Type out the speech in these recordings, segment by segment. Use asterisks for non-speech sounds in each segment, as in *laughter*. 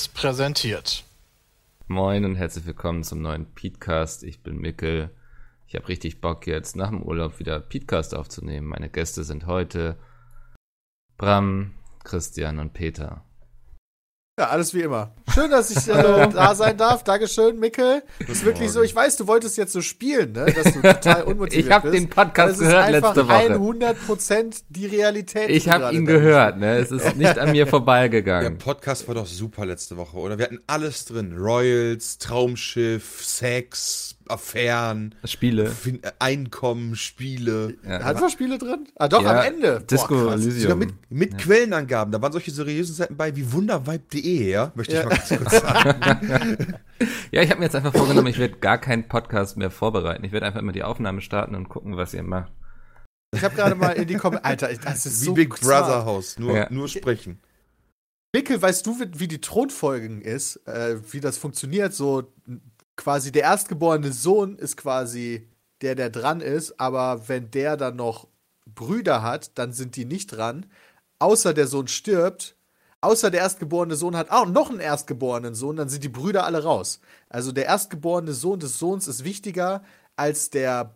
Seriös präsentiert. Moin und herzlich willkommen zum neuen Podcast. Ich bin Mickel. Ich habe richtig Bock jetzt nach dem Urlaub wieder Podcast aufzunehmen. Meine Gäste sind heute Bram, Christian und Peter. Ja, alles wie immer. Schön, dass ich äh, *laughs* da sein darf. Dankeschön, Mickel. Ist wirklich so, ich weiß, du wolltest jetzt so spielen, ne? dass du total *laughs* unmotiviert Ich habe bist. den Podcast gehört ist einfach letzte Woche. 100 Prozent die Realität. Ich habe ihn gehört, ne? Es ist nicht an mir *laughs* Der vorbeigegangen. Podcast war doch super letzte Woche, oder? Wir hatten alles drin. Royals, Traumschiff, Sex, Affären, Spiele. fin äh, Einkommen, Spiele. Ja. Hat wir Spiele drin? Ah, doch, Ja, am Ende. Disco krass. Elysium. Sogar mit, mit Quellenangaben. Da waren solche seriösen Seiten bei wie wundervibe.de, ja? Möchte ich Ja. mal ganz kurz sagen. *laughs* Ja, ich habe mir jetzt einfach vorgenommen, ich werde gar keinen Podcast mehr vorbereiten. Ich werde einfach immer die Aufnahme starten und gucken, was ihr macht. Ich habe gerade mal in die Kommentare. Alter, das ist Wie so Big smart. Brother House. Nur, Ja. nur sprechen. Mickel, weißt du, wie, wie die Thronfolgen ist? Äh, wie das funktioniert? So quasi der erstgeborene Sohn ist quasi der, der dran ist, aber wenn der dann noch Brüder hat, dann sind die nicht dran. Außer der Sohn stirbt, außer der erstgeborene Sohn hat auch noch einen erstgeborenen Sohn, dann sind die Brüder alle raus. Also der erstgeborene Sohn des Sohns ist wichtiger als der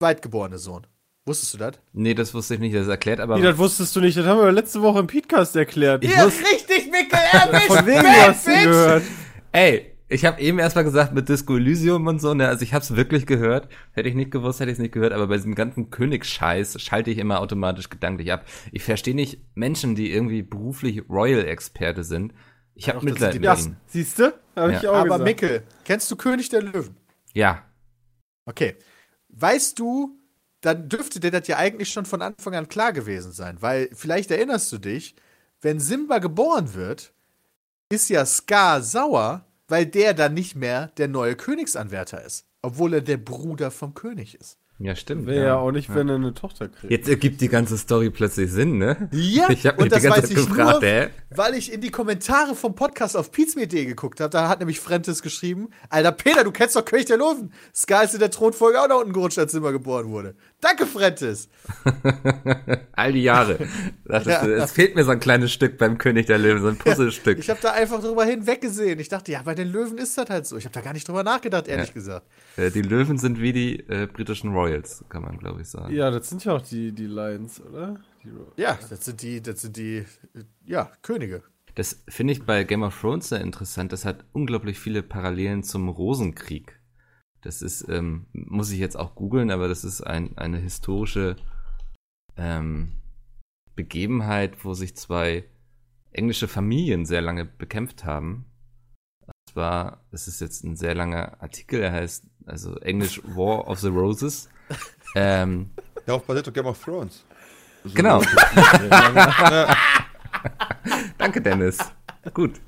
zweitgeborene Sohn. Wusstest du das? Nee, das wusste ich nicht, das ist erklärt, aber Wie, das wusstest du nicht, das haben wir letzte Woche im Podcast erklärt. Ja, richtig, Mickel, erwischt! *laughs* Von wegen, du hast gehört. Ey, ich habe eben erstmal gesagt mit Disco Elysium und so, ne, also ich habe es wirklich gehört. Hätte ich nicht gewusst, hätte ich es nicht gehört, aber bei diesem ganzen Königsscheiß schalte ich immer automatisch gedanklich ab. Ich verstehe nicht Menschen, die irgendwie beruflich Royal-Experte sind. Ich habe Mitleid mit ihnen. siehst du? Hab Ja. ich auch Aber gesagt. Mickel, kennst du König der Löwen? Ja, Okay. Weißt du, dann dürfte dir das ja eigentlich schon von Anfang an klar gewesen sein, weil vielleicht erinnerst du dich, wenn Simba geboren wird, ist ja Scar sauer, weil der dann nicht mehr der neue Königsanwärter ist, obwohl er der Bruder vom König ist. Ja, stimmt. Wäre ja auch nicht, wenn er eine Tochter kriegt. Jetzt ergibt die ganze Story plötzlich Sinn, ne? Ja, *laughs* ich habe mich und das die ganze weiß Zeit ich gefragt, nur, hä? weil ich in die Kommentare vom Podcast auf Pizmeet.de geguckt habe. Da hat nämlich Frentes geschrieben, Alter Peter, du kennst doch König der Löwen. Scar ist in der Thronfolge auch nach unten gerutscht, als Simba geboren wurde. Danke, Frentes. *laughs* All die Jahre. Dachtest Ja. du, es fehlt mir so ein kleines Stück beim König der Löwen, so ein Puzzlestück. Ich habe da einfach drüber hinweggesehen. Ich dachte, ja, bei den Löwen ist das halt so. Ich habe da gar nicht drüber nachgedacht, ehrlich Ja. gesagt. Äh, die Löwen sind wie die äh, britischen Royals, kann man glaube ich sagen. Ja, das sind ja auch die, die Lions, oder? Die Ja, das sind die, das sind die, ja, Könige. Das finde ich bei Game of Thrones sehr interessant. Das hat unglaublich viele Parallelen zum Rosenkrieg. Das ist, ähm, muss ich jetzt auch googeln, aber das ist ein, eine historische ähm, Begebenheit, wo sich zwei englische Familien sehr lange bekämpft haben. Und zwar, das ist jetzt ein sehr langer Artikel, er heißt also Englisch War of the Roses. Ähm, Darauf basiert doch Game of Thrones. So- Genau. *laughs* Ja, danke, Dennis. Gut.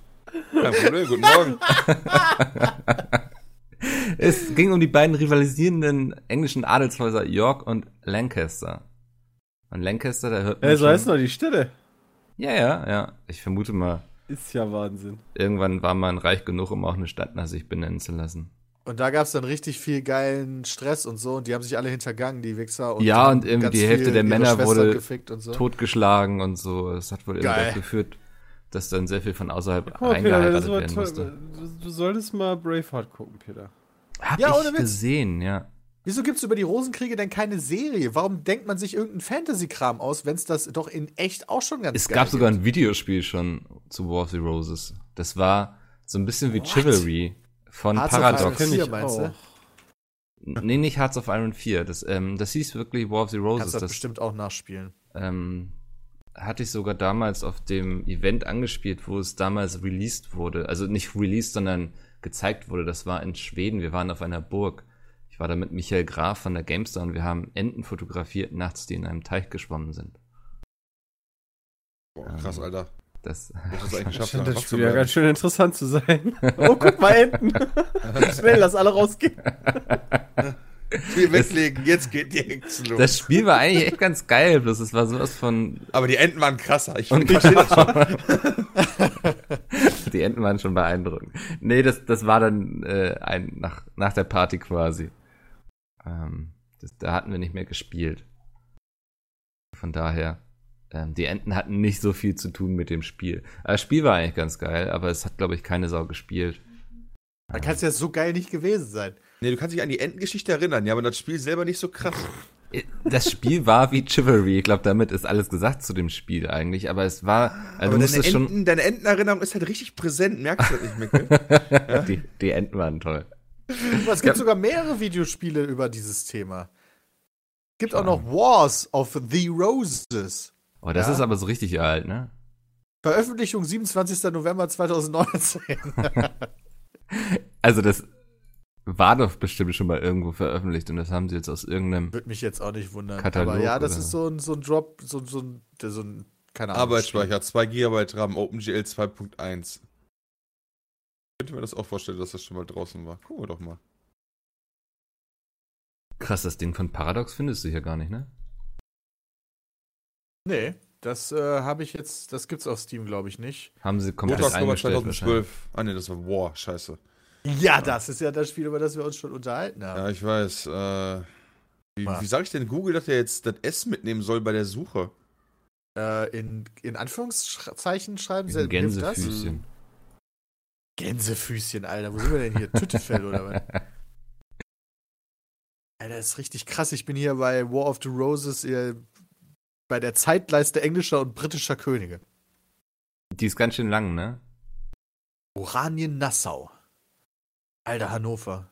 kein Problem. Guten Morgen. Es ging um die beiden rivalisierenden englischen Adelshäuser York und Lancaster. Und Lancaster, da hört man Äh, so heißt noch die Stelle. Ja, ja, ja. Ich vermute mal, Ist ja Wahnsinn. irgendwann war man reich genug, um auch eine Stadt nach sich benennen zu lassen. Und da gab es dann richtig viel geilen Stress und so. Und die haben sich alle hintergangen, die Wichser. Und Ja, und irgendwie die Hälfte der Männer wurde und so. Totgeschlagen und so. Das hat wohl irgendwie Geil. dazu geführt, dass dann sehr viel von außerhalb Guck mal, Peter, das reingeheiratet war werden toll. musste. Du, solltest mal Braveheart gucken, Peter. Hab Ja, ich gesehen, ja. Wieso gibt es über die Rosenkriege denn keine Serie? Warum denkt man sich irgendeinen Fantasy-Kram aus, wenn es das doch in echt auch schon ganz Es geil gab sogar gibt? ein Videospiel schon zu War of the Roses. Das war so ein bisschen wie Chivalry von Hearts of Paradox. Iron Kenn 4, ich meinst du? auch. Nee, nicht Hearts of Iron 4. Das, ähm, das hieß wirklich War of the Roses. Kannst das Das bestimmt auch nachspielen. ähm, hatte ich sogar damals auf dem Event angespielt, wo es damals released wurde. Also nicht released, sondern gezeigt wurde. Das war in Schweden. Wir waren auf einer Burg. Ich war da mit Michael Graf von der GameStar und wir haben Enten fotografiert nachts, die in einem Teich geschwommen sind. Boah, krass, Alter. Das, Das *laughs* Scheint das Spiel ja ganz schön interessant zu sein. *laughs* Oh, guck mal, Enten. *laughs* Schnell, lass alle rausgehen. Spiel weglegen, jetzt geht die Action los. das Spiel war eigentlich echt ganz geil, bloß es war sowas von Aber die Enten waren krasser. Ich verstehe das schon. Die Enten waren schon beeindruckend. Nee, das, das war dann äh, ein, nach, nach der Party quasi. Ähm, das, da hatten wir nicht mehr gespielt. Von daher. Ähm, die Enten hatten nicht so viel zu tun mit dem Spiel. Aber das Spiel war eigentlich ganz geil, aber es hat, glaube ich, keine Sau gespielt. Dann kann es ja so geil nicht gewesen sein. Nee, du kannst dich an die Entengeschichte erinnern, ja, aber das Spiel selber nicht so krass. Das Spiel war wie Chivalry. Ich glaube, damit ist alles gesagt zu dem Spiel eigentlich. Aber es war, also aber deine, schon. Enten, deine Entenerinnerung ist halt richtig präsent, merkst du das nicht, Mickel? *laughs* die, die Enten waren toll. Aber es gibt sogar mehrere Videospiele über dieses Thema. Es gibt auch noch Wars of the Roses. Oh, das Ja. ist aber so richtig alt, ne? Veröffentlichung 27. November 2019. *laughs* Also das war doch bestimmt schon mal irgendwo veröffentlicht und das haben sie jetzt aus irgendeinem. Würde mich jetzt auch nicht wundern. Katalog, Aber ja, das oder? ist so ein, so ein Drop, so, so ein, so ein, keine Ahnung. Arbeitsspeicher, 2 GB RAM, OpenGL 2.1. Könnte mir das auch vorstellen, dass das schon mal draußen war. Gucken wir doch mal. Krass, das Ding von Paradox findest du hier gar nicht, ne? Nee, das äh, habe ich jetzt, das gibt's auf Steam, glaube ich, nicht. Haben sie komplett Montag eingestellt wahrscheinlich. 2012. Ah ne, das war War, scheiße. Ja, das ist ja das Spiel, über das wir uns schon unterhalten haben. Ja, ich weiß. Äh, wie wie sage ich denn Google, dass er jetzt das S mitnehmen soll bei der Suche? Äh, in, in Anführungszeichen schreiben sie hilft das? Gänsefüßchen. Gänsefüßchen, Alter. Wo sind wir denn hier? *laughs* Tüttefell oder was? Alter, das ist richtig krass. Ich bin hier bei War of the Roses bei der Zeitleiste englischer und britischer Könige. Die ist ganz schön lang, ne? Oranien-Nassau. Alter, Hannover.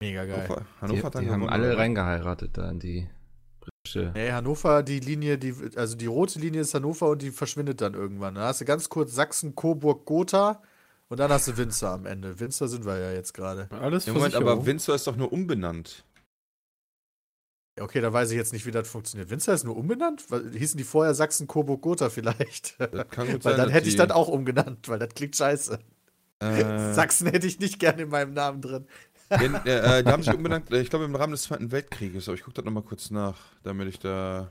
Mega geil. Hannover, Die, Hannover dann die haben alle oder? reingeheiratet da in die britische. Nee, Hannover, die Linie, die, also die rote Linie ist Hannover und die verschwindet dann irgendwann. Dann hast du ganz kurz Sachsen, Coburg, Gotha und dann hast du Winzer am Ende. Winzer sind wir ja jetzt gerade. Alles Ja, Moment, aber Windsor ist doch nur umbenannt. Okay, da weiß ich jetzt nicht, wie das funktioniert. Winzer ist nur umbenannt? Hießen die vorher Sachsen, Coburg, Gotha vielleicht? Das kann gut weil sein, dann hätte ich das auch umgenannt, weil das klingt scheiße. Äh, Sachsen hätte ich nicht gerne in meinem Namen drin. den, äh, die haben sich *laughs* umbenannt, äh, ich glaube, im Rahmen des Zweiten Weltkrieges. Aber ich gucke das nochmal kurz nach, damit ich da.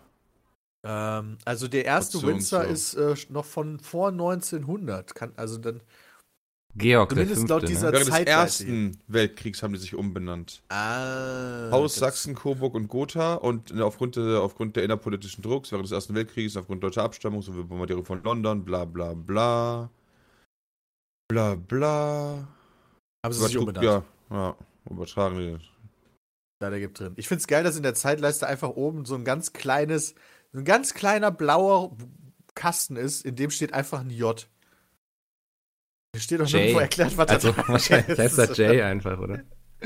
Ähm, also der erste Winzer so. ist äh, noch von vor 1900. Kann, also dann. Georg der Zumindest Fünfte, laut ne? dieser- Während des Ersten Weltkriegs haben die sich umbenannt. Ah. Haus Sachsen, Coburg und Gotha und äh, aufgrund, der, aufgrund der innerpolitischen Drucks während des Ersten Weltkrieges, aufgrund deutscher Abstammung sowie Bombardierung von London, bla bla bla. Bla bla. Haben sie sich Übertrug- umbenannt. ja, ja, übertragen die. Da, der gibt drin. Ich find's geil, dass in der Zeitleiste einfach oben so ein ganz kleines, so ein ganz kleiner blauer Kasten ist, in dem steht einfach ein J. Da steht doch Jay. nirgendwo erklärt, was Also das *laughs* wahrscheinlich heißt das Jay einfach, oder? *laughs*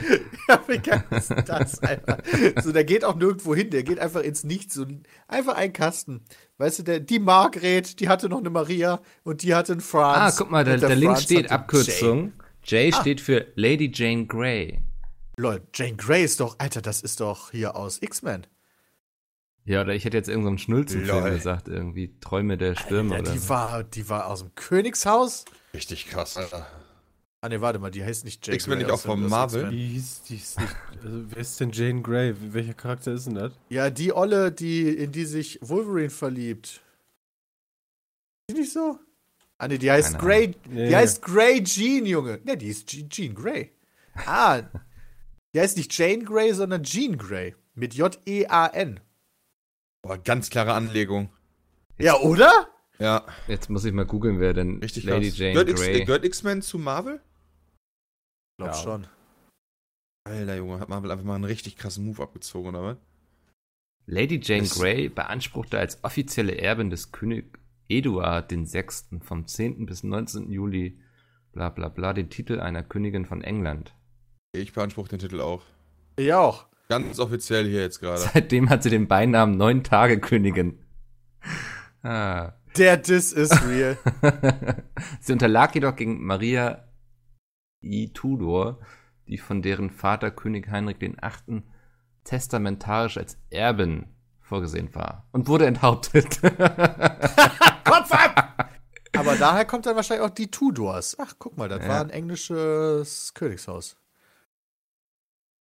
Ja, wie geil ist das einfach? So, der geht auch nirgendwo hin, der geht einfach ins Nichts. So, einfach ein Kasten. Weißt du, der, die Margret, die hatte noch eine Maria und die hatte einen Ah, Franz. guck mal, da, da links steht Abkürzung. J Ah. steht für Lady Jane Grey. Jay. Lol, Jane Grey ist doch, Alter, das ist doch hier aus X-Men. Ja, oder ich hätte jetzt irgendeinen so Schnulzenfilm Lol. gesagt, irgendwie Träume der Stürme Ja, oder die, so. war, die war aus dem Königshaus. Richtig krass, Alter. Ah, ne, warte mal, die heißt nicht Jane X-Men Grey nicht auch von Marvel? Die hieß, die ist nicht. Also, wer ist denn Jane Grey? Welcher Charakter ist denn das? Ja, die Olle, die, in die sich Wolverine verliebt. Ist die nicht so? Ah, ne, die heißt Keine Grey. Ja, Die ja. heißt Grey Jean, Junge. Ne, die ist Je- Jean Grey. Ah, *laughs* die heißt nicht Jane Grey, sondern Jean Grey. Mit J-E-A-N. Boah, ganz klare Anlegung. Ja, oder? Ja, Jetzt muss ich mal googeln, wer denn richtig Lady krass. Jane gehört, X, Grey. äh, gehört X-Men zu Marvel? Glaub Ja. schon. Alter Junge, hat Marvel einfach mal einen richtig krassen Move abgezogen, oder was? Lady Jane Das- Grey beanspruchte als offizielle Erbin des König Eduard VI. vom 10. bis 19. Juli bla bla bla den Titel einer Königin von England. Ich beanspruche den Titel auch. Ich auch. Ganz offiziell hier jetzt gerade. Seitdem hat sie den Beinamen Neun Tage Königin. Ah. Der This is real. *laughs* sie unterlag jedoch gegen Maria I. Tudor, die von deren Vater König Heinrich VIII. testamentarisch als Erbin vorgesehen war und wurde enthauptet. *laughs* Kopf ab! Aber daher kommt dann wahrscheinlich auch die Tudors. Ach, guck mal, das Ja. war ein englisches Königshaus.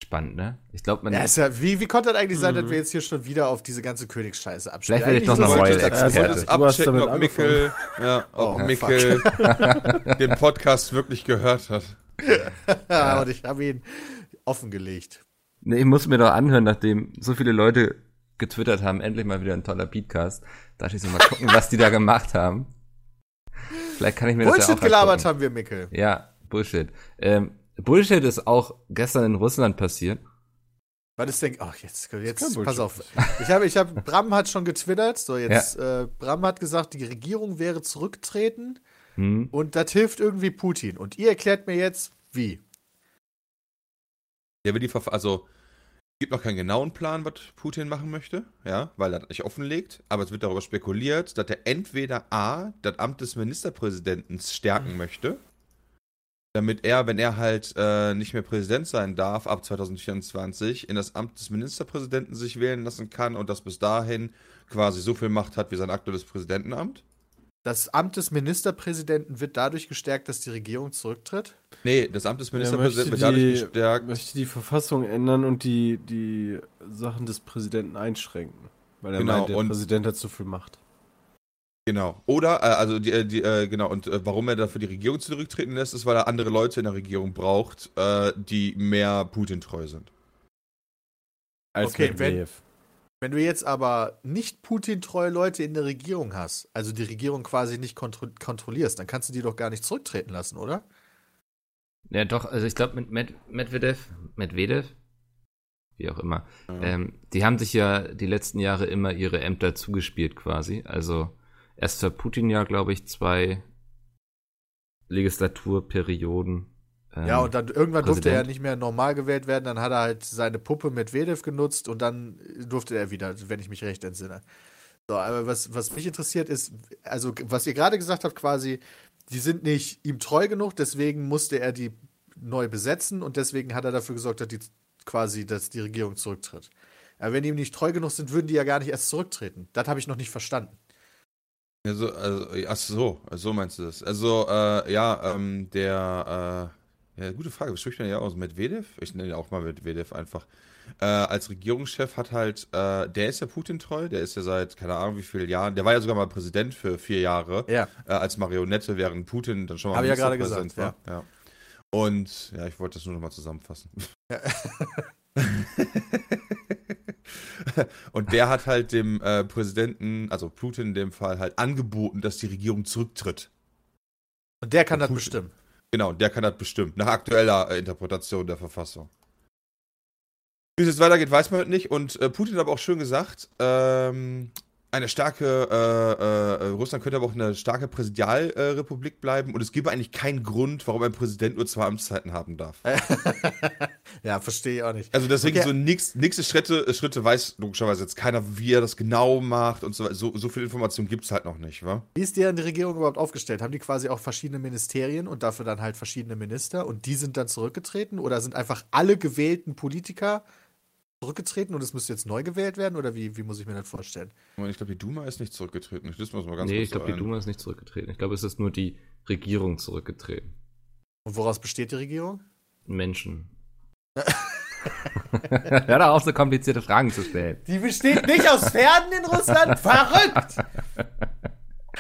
Spannend, ne? Ich glaube, man Ja, ist ja, wie, wie konnte das eigentlich sein, Mhm. dass wir jetzt hier schon wieder auf diese ganze Königsscheiße abspielen? Vielleicht werde ich doch das- Royal Experte. Du hast abchecken, damit ob Mikkel, ja, ob Oh, Mikkel *laughs* den Podcast wirklich gehört hat. *laughs* Ja, und ich habe ihn offengelegt. Nee, ich muss mir doch anhören, nachdem so viele Leute getwittert haben, endlich mal wieder ein toller Beatcast. Da dachte ich so, mal gucken, was die da gemacht haben. Vielleicht kann ich mir das ja Bullshit auch gelabert angucken. haben wir, Mickel. Ja, Bullshit. Ähm, Bullshit ist auch gestern in Russland passiert. Was ist denn. Ach, jetzt, jetzt pass auf. *laughs* Ich habe, ich habe, Bram hat schon getwittert. So, jetzt, äh, Bram hat gesagt, die Regierung wäre zurücktreten Hm. und das hilft irgendwie Putin. Und ihr erklärt mir jetzt, wie. Ja, will die Verf also es gibt noch keinen genauen Plan, was Putin machen möchte, ja, weil er das nicht offenlegt, aber es wird darüber spekuliert, dass er entweder A, das Amt des Ministerpräsidenten stärken möchte, damit er, wenn er halt äh, nicht mehr Präsident sein darf ab 2024, in das Amt des Ministerpräsidenten sich wählen lassen kann und das bis dahin quasi so viel Macht hat wie sein aktuelles Präsidentenamt. Das Amt des Ministerpräsidenten wird dadurch gestärkt, dass die Regierung zurücktritt. Nee, das Amt des Er Ministerpräsidenten wird dadurch die, gestärkt. möchte die Verfassung ändern und die, die Sachen des Präsidenten einschränken. Weil er Genau, meint, der und- Präsident hat zu viel Macht. Genau. Oder, äh, also die, äh, die äh, genau, und äh, warum er dafür die Regierung zurücktreten lässt, ist, weil er andere Leute in der Regierung braucht, äh, die mehr Putin treu sind. Als Okay, wenn- Medvedev. Wenn du jetzt aber nicht Putin-treue Leute in der Regierung hast, also die Regierung quasi nicht kontro kontrollierst, dann kannst du die doch gar nicht zurücktreten lassen, oder? Ja, doch, also ich glaube mit Med Medvedev, Medvedev, wie auch immer, Ja. ähm, die haben sich ja die letzten Jahre immer ihre Ämter zugespielt quasi. Also erst für Putin ja, glaube ich, zwei Legislaturperioden. Ähm, Ja, und dann irgendwann durfte er Präsident. nicht mehr normal gewählt werden, dann hat er halt seine Puppe Medvedev genutzt und dann durfte er wieder, wenn ich mich recht entsinne. So, aber was, was mich interessiert ist, also was ihr gerade gesagt habt, quasi, die sind nicht ihm treu genug, deswegen musste er die neu besetzen und deswegen hat er dafür gesorgt, dass die quasi, dass die Regierung zurücktritt. Aber wenn die ihm nicht treu genug sind, würden die ja gar nicht erst zurücktreten. Das habe ich noch nicht verstanden. Also, also, ach so, so meinst du das. Also, äh, ja, ähm, der, äh, ja, gute Frage, wie spricht man ja aus? Medvedev? Ich nenne ihn auch mal Medvedev einfach. Äh, als Regierungschef hat halt, äh, der ist ja Putin treu, der ist ja seit, keine Ahnung wie vielen Jahren, der war ja sogar mal Präsident für vier Jahre. Ja. äh, als Marionette, während Putin dann schon mal Hab ich ja gerade gesagt, war. Ja. Und ja, ich wollte das nur noch mal zusammenfassen. *laughs* *laughs* *laughs* Und der hat halt dem äh, Präsidenten, also Putin in dem Fall, halt angeboten, dass die Regierung zurücktritt. Und der kann das Putin. bestimmen. Genau, der kann das bestimmt, nach aktueller äh, Interpretation der Verfassung. Wie es jetzt weitergeht, weiß man halt nicht. Und äh, Putin hat aber auch schön gesagt, ähm, eine starke, äh, äh, Russland könnte aber auch eine starke Präsidialrepublik bleiben und es gäbe eigentlich keinen Grund, warum ein Präsident nur zwei Amtszeiten haben darf. *laughs* ja, verstehe ich auch nicht. Also deswegen Okay. so nix, nächste Schritte, Schritte weiß logischerweise jetzt keiner, wie er das genau macht und so weiter. So, so viel Information gibt es halt noch nicht, wa? Wie ist deren die Regierung überhaupt aufgestellt? Haben die quasi auch verschiedene Ministerien und dafür dann halt verschiedene Minister und die sind dann zurückgetreten oder sind einfach alle gewählten Politiker zurückgetreten und es müsste jetzt neu gewählt werden oder wie, wie muss ich mir das vorstellen? Ich glaube, die Duma ist nicht zurückgetreten. Ich mal das mal ganz nee, ich glaube, die. Duma ist nicht zurückgetreten. Ich glaube, es ist nur die Regierung zurückgetreten. Und woraus besteht die Regierung? Menschen. *laughs* Hör doch auf, so komplizierte Fragen zu stellen. Die besteht nicht aus Pferden in Russland? *laughs* Verrückt!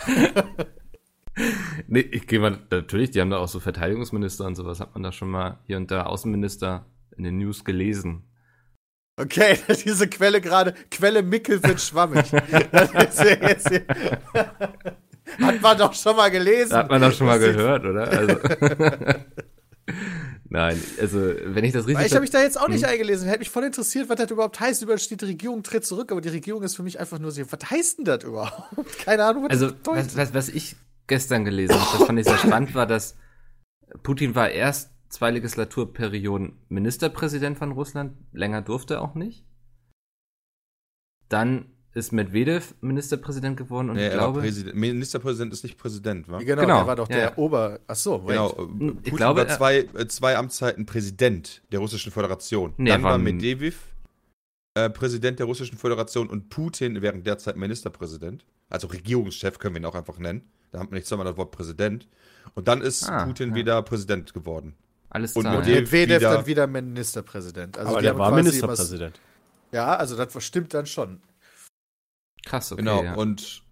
*laughs* Nee, ich gehe mal, natürlich, die haben da auch so Verteidigungsminister und sowas, hat man da schon mal hier und da Außenminister in den News gelesen. Okay, *laughs* diese Quelle gerade, Quelle Mickel wird schwammig. *laughs* *laughs* Hat man doch schon mal gelesen. Hat man doch schon mal gehört, oder? Also. Nein, also wenn ich das richtig. Weil ich habe mich da jetzt auch nicht Hm? eingelesen. Hätte mich voll interessiert, was das überhaupt heißt. Überall steht, die Regierung tritt zurück, aber die Regierung ist für mich einfach nur so, was heißt denn das überhaupt? Keine Ahnung, was Also, das bedeutet. was, was, was ich gestern gelesen habe, das fand ich sehr spannend, war, dass Putin war erst zwei Legislaturperioden Ministerpräsident von Russland, länger durfte er auch nicht. Dann ist Medvedev Ministerpräsident geworden und Nee, ich er war glaube, Präsident. Ministerpräsident ist nicht Präsident, wa? genau, genau, der war doch ja, der ja. Ober. Ach so, wait. Genau, Ich Putin glaube, war er- zwei, äh, zwei Amtszeiten Präsident der Russischen Föderation. Nee, Dann er war war Medvedev äh, Präsident der Russischen Föderation und Putin während der Zeit Ministerpräsident. Also Regierungschef können wir ihn auch einfach nennen. Da haben wir nicht zweimal das Wort Präsident. Und dann ist Ah, Putin ja. wieder Präsident geworden. Alles und ja. dem- Medvedev wieder- dann wieder Ministerpräsident. Also Aber die der haben war Ministerpräsident. Ja, also das stimmt dann schon. Krass, okay. genau. ja. Und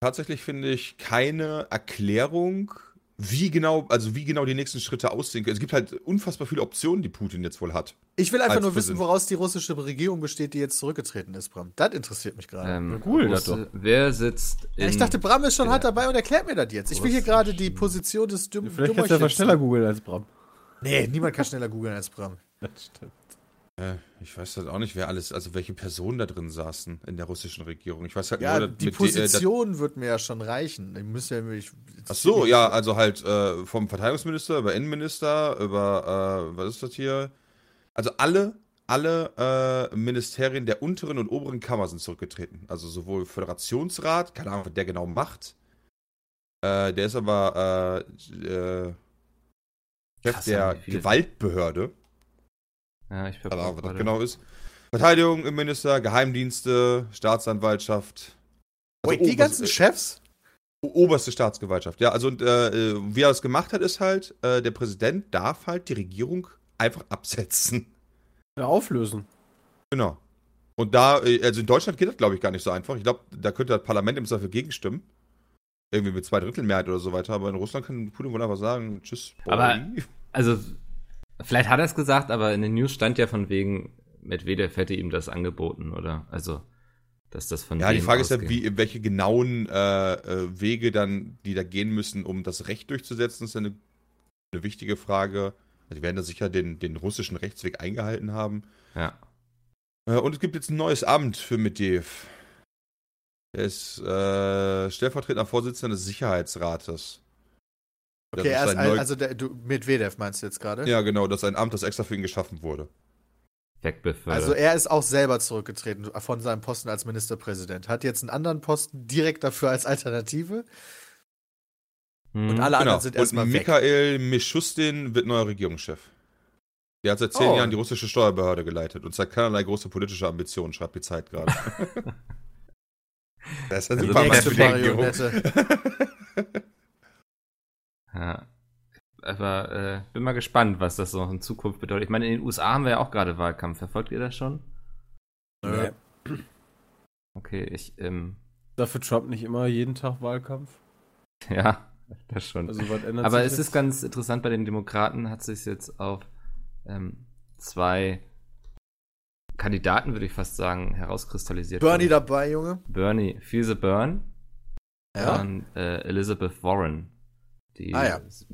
tatsächlich finde ich keine Erklärung wie genau, also wie genau die nächsten Schritte aussehen können. Es gibt halt unfassbar viele Optionen, die Putin jetzt wohl hat. Ich will einfach nur wissen, woraus die russische Regierung besteht, die jetzt zurückgetreten ist, Bram. Das interessiert mich gerade. Ähm, cool, das Wer sitzt in. ja, ich dachte, Bram ist schon Ja. hart dabei und erklärt mir das jetzt. Ich will hier gerade die Position des Dumm Vielleicht kannst du einfach schneller googeln als Bram. Nee, niemand kann schneller googeln als Bram. Das stimmt. Äh, ich weiß halt auch nicht, wer alles, also welche Personen da drin saßen in der russischen Regierung. Ich weiß halt Ja, nur, die mit die- äh, Position wird mir ja schon reichen. Ich müsste ja mich. Ach so, ja, also halt äh, vom Verteidigungsminister über Innenminister, über, äh, was ist das hier? Also alle, alle äh, Ministerien der unteren und oberen Kammer sind zurückgetreten. Also sowohl Föderationsrat, keine Ahnung, was der genau macht. Äh, der ist aber äh, äh, Chef Krass, der Gewaltbehörde. Ja, ich Ahnung, was das genau ist. Verteidigung, Innenminister, Geheimdienste, Staatsanwaltschaft. Also Wait, die ganzen Chefs? Oberste Staatsgewaltschaft, ja. Also, und, äh, äh, wie er das gemacht hat, ist halt, äh, der Präsident darf halt die Regierung einfach absetzen. Ja, auflösen. Genau. Und da, äh, also in Deutschland geht das, glaube ich, gar nicht so einfach. Ich glaube, da könnte das Parlament im Zweifel gegenstimmen. Irgendwie mit zwei Drittel Mehrheit oder so weiter. Aber in Russland kann Putin wohl einfach sagen, tschüss. Boy. Aber- Also, vielleicht hat er es gesagt, aber in den News stand ja von wegen, Medvedev hätte ihm das angeboten, oder? Also, dass das von Ja, die Frage ist ja, ausgeht. wie, welche genauen äh, äh, Wege dann, die da gehen müssen, um das Recht durchzusetzen, ist ja eine, eine wichtige Frage. Also die werden da sicher den, den russischen Rechtsweg eingehalten haben. Ja. Äh, und es gibt jetzt ein neues Amt für Medvedev. Er ist äh, stellvertretender Vorsitzender des Sicherheitsrates. Das Okay, er ist ein ein, neu- also der, du, Medvedev meinst du jetzt gerade? Ja, genau, das ist ein Amt, das extra für ihn geschaffen wurde. Also er ist auch selber zurückgetreten von seinem Posten als Ministerpräsident. Hat jetzt einen anderen Posten direkt dafür als Alternative. Hm. Und alle Genau. anderen sind erstmal und weg. Mikhail Mischustin wird neuer Regierungschef. Der hat seit zehn Oh. Jahren die russische Steuerbehörde geleitet und zeigt keinerlei große politische Ambitionen, schreibt die Zeit gerade. *laughs* *laughs* das ist ein Also super die nächste. Marionette. *laughs* Ja. Aber äh, bin mal gespannt, was das so in Zukunft bedeutet. Ich meine, in den USA haben wir ja auch gerade Wahlkampf. Verfolgt ihr das schon? Nö. Okay, ich, ähm, Dafür Trump nicht immer jeden Tag Wahlkampf. *laughs* ja, das schon. Also was ändert Aber sich es jetzt? ist ganz interessant, bei den Demokraten hat sich jetzt auf ähm, zwei Kandidaten, würde ich fast sagen, herauskristallisiert. Bernie dabei, Junge. Bernie, Feel the Burn Ja. und äh, Elizabeth Warren. Die Ah, ja. s-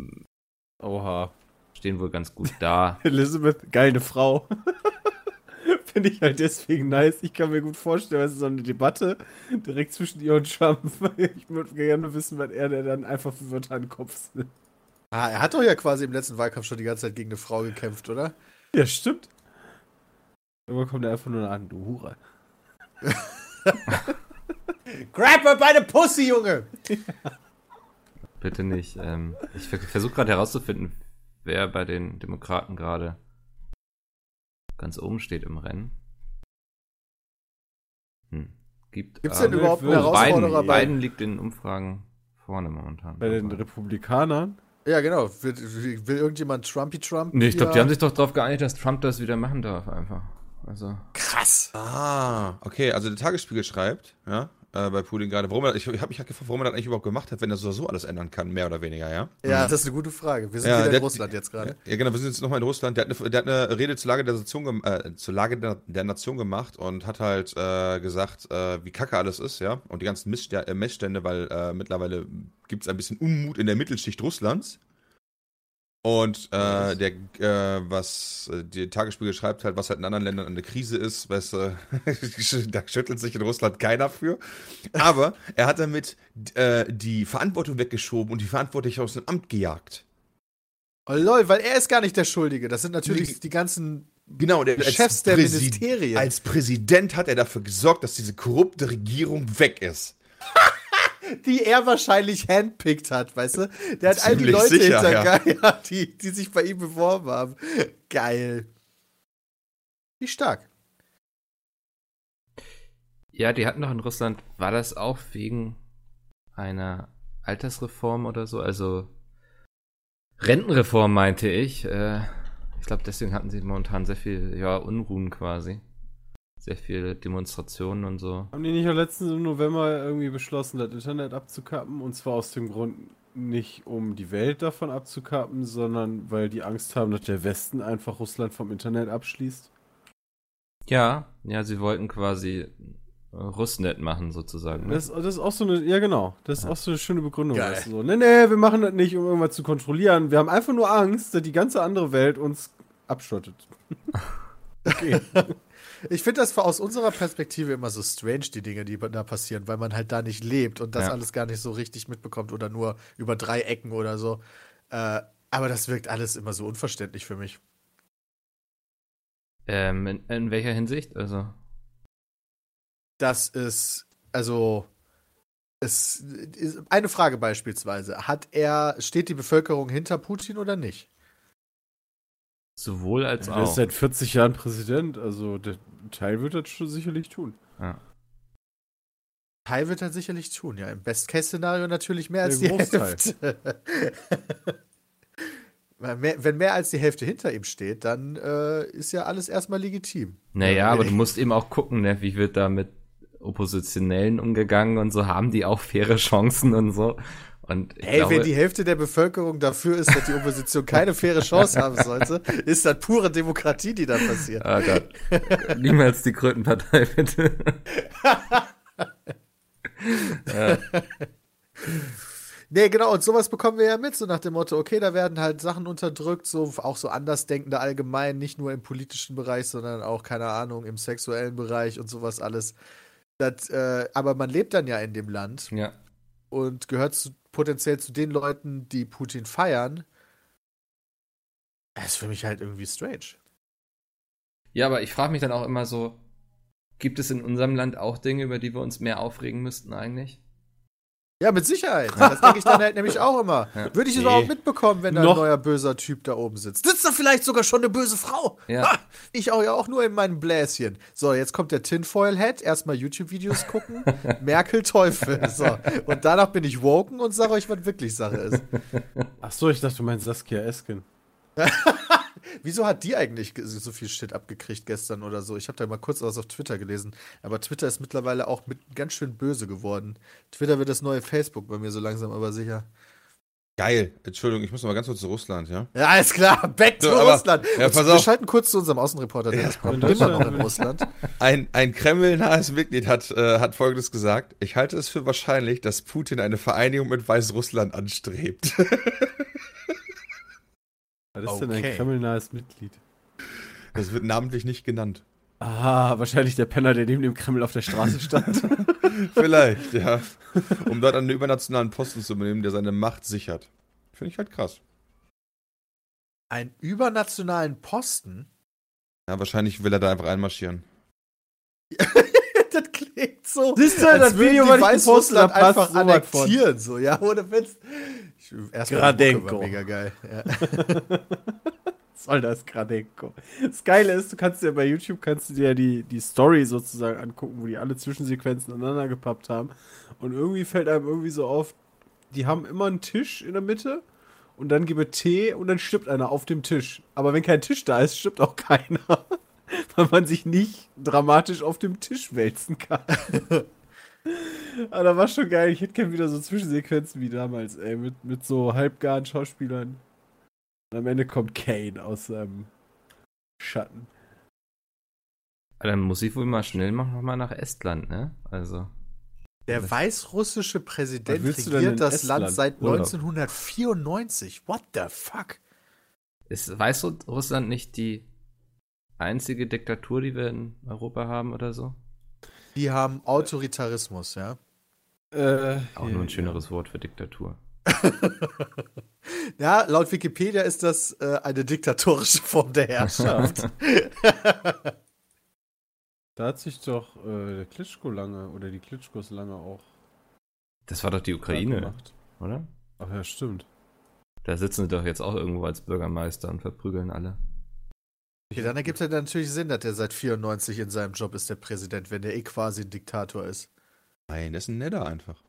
Oha. stehen wohl ganz gut da. *laughs* Elizabeth, geile Frau. *laughs* Finde ich halt deswegen nice. Ich kann mir gut vorstellen, was ist so eine Debatte direkt zwischen ihr und Trump. *laughs* Ich würde gerne wissen, was er der dann einfach für Wörter an den Kopf sind. Ah, er hat doch ja quasi im letzten Wahlkampf schon die ganze Zeit gegen eine Frau gekämpft, oder? Ja, stimmt. Irgendwann kommt er einfach nur an, du Hure. *laughs* Grab her by the pussy, Junge! Bitte nicht. Ähm, ich ver versuche gerade herauszufinden, wer bei den Demokraten gerade ganz oben steht im Rennen. Hm. Gibt Gibt's denn überhaupt einen Oh, Herausforderer Biden, bei? Biden liegt in Umfragen vorne momentan. Bei den Republikanern? Ja, genau. Will, will irgendjemand Trumpy Trump? Nee, ich glaube, die haben sich doch darauf geeinigt, dass Trump das wieder machen darf, einfach. Also. Krass. Ah, okay, also der Tagesspiegel schreibt, ja, äh, bei Putin gerade, warum er, ich, ich habe mich halt gefragt, warum er das eigentlich überhaupt gemacht hat, wenn er so, so alles ändern kann, mehr oder weniger, ja? Ja, das ist eine gute Frage. Wir sind Ja, wieder in der- Russland jetzt gerade. Ja, genau, wir sind jetzt nochmal in Russland. Der hat, eine, der hat eine Rede zur Lage der Nation, äh, zur Lage der, der Nation gemacht und hat halt äh, gesagt, äh, wie kacke alles ist, ja. Und die ganzen Missstände, äh, Missstände weil äh, mittlerweile gibt es ein bisschen Unmut in der Mittelschicht Russlands. Und äh, der, äh, was äh, die Tagesspiegel schreibt halt, was halt in anderen Ländern eine Krise ist, weißt du, *laughs* da schüttelt sich in Russland keiner für. Aber er hat damit äh, die Verantwortung weggeschoben und die Verantwortlichen aus dem Amt gejagt. Oh lol, weil er ist gar nicht der Schuldige. Das sind natürlich Nee. die ganzen Genau, der Chefs der Ministerien. Als Präsident hat er dafür gesorgt, dass diese korrupte Regierung weg ist. Die er wahrscheinlich handpickt hat, weißt du? Der hat all die Leute sicher, hinter *laughs* ja. die, die sich bei ihm beworben haben. Geil. Wie stark. Ja, die hatten doch in Russland, war das auch wegen einer Altersreform oder so? Also Rentenreform meinte ich. Äh, ich glaube, deswegen hatten sie momentan sehr viel, ja, Unruhen quasi. Sehr viele Demonstrationen und so. Haben die nicht auch letztens im November irgendwie beschlossen, das Internet abzukappen? Und zwar aus dem Grund, nicht um die Welt davon abzukappen, sondern weil die Angst haben, dass der Westen einfach Russland vom Internet abschließt. Ja, ja, sie wollten quasi äh, Russnet machen sozusagen. Ne? Das, das ist auch so eine, ja genau, das ist Ja. auch so eine schöne Begründung. Geil. Weißt du, so, nee, nee, wir machen das nicht, um irgendwas zu kontrollieren. Wir haben einfach nur Angst, dass die ganze andere Welt uns abschottet. *laughs* Okay. Ich finde das aus unserer Perspektive immer so strange, die Dinge, die da passieren, weil man halt da nicht lebt und das Ja. alles gar nicht so richtig mitbekommt oder nur über drei Ecken oder so. Äh, aber das wirkt alles immer so unverständlich für mich. Ähm, in, in welcher Hinsicht? Also, Das ist, also, es ist eine Frage beispielsweise. Hat er, steht die Bevölkerung hinter Putin oder nicht? Sowohl als Er ist auch. seit 40 Jahren Präsident, also der Teil wird das schon sicherlich tun. Ja. Teil wird er sicherlich tun, ja. Im Best-Case-Szenario natürlich mehr als Der die Großteil. Hälfte. *laughs* Wenn mehr als die Hälfte hinter ihm steht, dann äh, ist ja alles erstmal legitim. Naja, aber du musst eben auch gucken, ne, wie wird da mit Oppositionellen umgegangen und so, haben die auch faire Chancen und so. Und ich Ey, glaube, wenn die Hälfte der Bevölkerung dafür ist, dass die Opposition keine faire Chance haben sollte, *laughs* ist das pure Demokratie, die da passiert. Ah Gott. Niemals die Krötenpartei, *laughs* bitte. *laughs* ja. Nee, genau, und sowas bekommen wir ja mit, so nach dem Motto, okay, da werden halt Sachen unterdrückt, so auch so Andersdenkende allgemein, nicht nur im politischen Bereich, sondern auch, keine Ahnung, im sexuellen Bereich und sowas alles. Das, äh, aber man lebt dann ja in dem Land ja. Und gehört zu, potenziell zu den Leuten, die Putin feiern. Das ist für mich halt irgendwie strange. Ja, aber ich frage mich dann auch immer so, gibt es in unserem Land auch Dinge, über die wir uns mehr aufregen müssten eigentlich? Ja, mit Sicherheit. Das denke ich dann halt nämlich auch immer. Ja. Würde ich es Nee. überhaupt mitbekommen, wenn da ein Noch- neuer böser Typ da oben sitzt? Sitzt da vielleicht sogar schon eine böse Frau? Ja. Ha, ich auch ja auch nur in meinem Bläschen. So, jetzt kommt der Tinfoil-Head. Erstmal YouTube-Videos gucken. *laughs* Merkel Teufel. So. Und danach bin ich woken und sage euch, was wirklich Sache ist. Ach so, ich dachte, du meinst Saskia Esken. *laughs* Wieso hat die eigentlich ge- so viel Shit abgekriegt gestern oder so? Ich habe da mal kurz was auf Twitter gelesen. Aber Twitter ist mittlerweile auch mit ganz schön böse geworden. Twitter wird das neue Facebook bei mir so langsam aber sicher. Geil. Entschuldigung, ich muss noch mal ganz kurz zu Russland, ja? Ja, alles klar. Back So, to aber- Russland. ja, pass wir auf. schalten kurz zu unserem Außenreporter, der ist in immer noch in Russland. Ein, ein Kreml-nahes Mitglied hat, äh, hat Folgendes gesagt. Ich halte es für wahrscheinlich, dass Putin eine Vereinigung mit Weißrussland anstrebt. *laughs* Was ist denn ein Okay. kremlnahes Mitglied? Das wird namentlich nicht genannt. Ah, wahrscheinlich der Penner, der neben dem Kreml auf der Straße stand. *laughs* Vielleicht, ja. Um dort einen übernationalen Posten zu übernehmen, der seine Macht sichert. Finde ich halt krass. Einen übernationalen Posten? Ja, wahrscheinlich will er da einfach einmarschieren. *laughs* das klingt so. Siehst du, als das Video, was ich gepostet Weißrussland hab, passt einfach so annektieren. So, ja, ohne Witz. Gradenko. mega geil. Ja. *laughs* Was soll das Gradenko? Das Geile ist, du kannst dir bei YouTube kannst du dir die, die Story sozusagen angucken, wo die alle Zwischensequenzen aneinander gepappt haben. Und irgendwie fällt einem irgendwie so auf, die haben immer einen Tisch in der Mitte und dann gebe Tee und dann stirbt einer auf dem Tisch. Aber wenn kein Tisch da ist, stirbt auch keiner. *laughs* Weil man sich nicht dramatisch auf dem Tisch wälzen kann. *laughs* Aber da war schon geil. Ich hätte gerne wieder so Zwischensequenzen wie damals, ey, mit, mit so halbgaren Schauspielern. Und am Ende kommt Kane aus seinem Schatten. Dann muss ich wohl mal schnell noch mal nach Estland, ne? Also. Der weißrussische Präsident regiert das Estland? Land seit Urlaub. 1994. What the fuck? Ist Weißrussland nicht die einzige Diktatur, die wir in Europa haben oder so? Die haben Autoritarismus, ja. Äh, Auch nur ein schöneres Wort für Diktatur. *laughs* Ja, laut Wikipedia ist das äh, eine diktatorische Form der Herrschaft. *laughs* *laughs* Da hat sich doch äh, der Klitschko lange, oder die Klitschkos lange auch Das war doch die Ukraine, gemacht. oder? Ach ja, stimmt. Da sitzen sie doch jetzt auch irgendwo als Bürgermeister und verprügeln alle. Okay, dann ergibt es ja natürlich Sinn, dass der seit 94 in seinem Job ist, der Präsident, wenn der eh quasi ein Diktator ist. Nein, das ist ein netter einfach.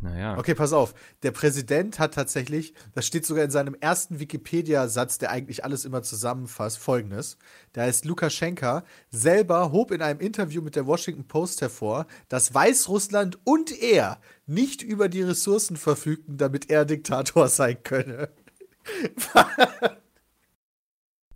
Naja. Okay, pass auf. Der Präsident hat tatsächlich, das steht sogar in seinem ersten Wikipedia-Satz, der eigentlich alles immer zusammenfasst, folgendes. Da heißt Lukaschenka selber hob in einem Interview mit der Washington Post hervor, dass Weißrussland und er nicht über die Ressourcen verfügten, damit er Diktator *laughs* sein könne.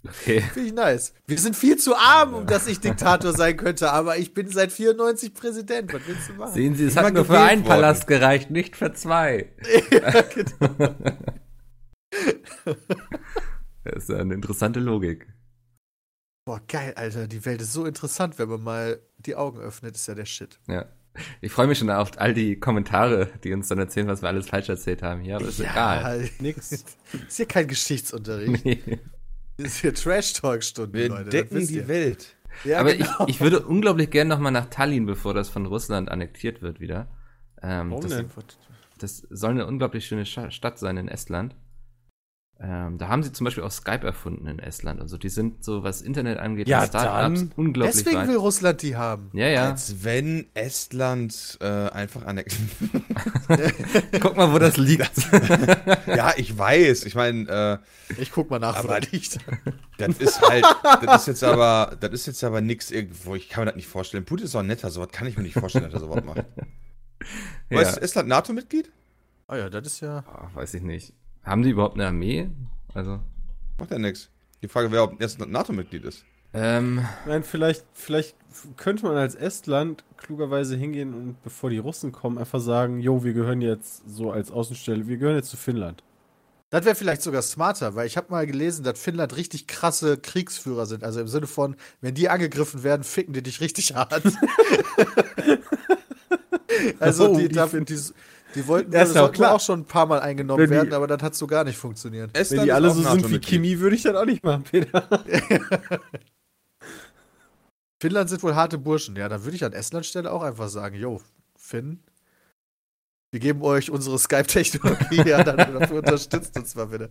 Okay. Finde ich nice. Wir sind viel zu arm, um dass ich Diktator sein könnte, aber ich bin seit 94 Präsident. Was willst du machen? Sehen Sie, es Ich hat nur für einen worden. Palast gereicht, nicht für zwei. ja, genau. *laughs* Das ist eine interessante Logik. Boah, geil, Alter. Die Welt ist so interessant, wenn man mal die Augen öffnet, ist ja der Shit. Ja. Ich freue mich schon auf all die Kommentare, die uns dann erzählen, was wir alles falsch erzählt haben hier, aber ist egal. nix. Ist hier kein Geschichtsunterricht. Nee. Das ist hier Trash-Talk-Stunde, Wir Leute. wisst die ihr. Welt. Ja, aber genau. ich, ich würde unglaublich gern nochmal nach Tallinn, bevor das von Russland annektiert wird wieder. Ähm, Warum das, denn? das soll eine unglaublich schöne Stadt sein in Estland. Ähm, da haben sie zum Beispiel auch Skype erfunden in Estland. Also die sind so, was Internet angeht, Ja, Startups dann. unglaublich Deswegen weit. will Russland die haben. Ja, ja. Als wenn Estland äh, einfach annektiert. *laughs* Guck mal, wo das liegt. *laughs* ja, ich weiß. Ich meine, äh, Ich guck mal nach, wo Aber- das liegt. *laughs* das ist halt, das ist jetzt aber, das ist jetzt aber nix irgendwo. Ich kann mir das nicht vorstellen. Putin ist auch ein netter, sowas kann ich mir nicht vorstellen, dass er sowas macht. ja. Weißt du, Estland NATO-Mitglied? Oh ja, das ist ja. Ah, weiß ich nicht. Haben die überhaupt eine Armee? Also, Macht ja nix. Die Frage wäre, ob Estland NATO-Mitglied ist. ähm, Nein, vielleicht, vielleicht könnte man als Estland klugerweise hingehen und bevor die Russen kommen, einfach sagen, jo, wir gehören jetzt so als Außenstelle, wir gehören jetzt zu Finnland. Das wäre vielleicht sogar smarter, weil ich habe mal gelesen, dass Finnland richtig krasse Kriegsführer sind. Also im Sinne von, wenn die angegriffen werden, ficken die dich richtig hart. *laughs* also Oh, die, die die, die wollten Ja, ist ja sollten klar. auch schon ein paar Mal eingenommen Wenn die- werden, aber das hat so gar nicht funktioniert. Wenn Estland die alle so sind wie. Kimi, würde ich das auch nicht machen, Peter. *laughs* Finnland sind wohl harte Burschen. Ja, dann würde ich an Estland Stelle auch einfach sagen, jo, Finn, wir geben euch unsere Skype-Technologie, ja, dann *laughs* dafür unterstützt uns mal bitte.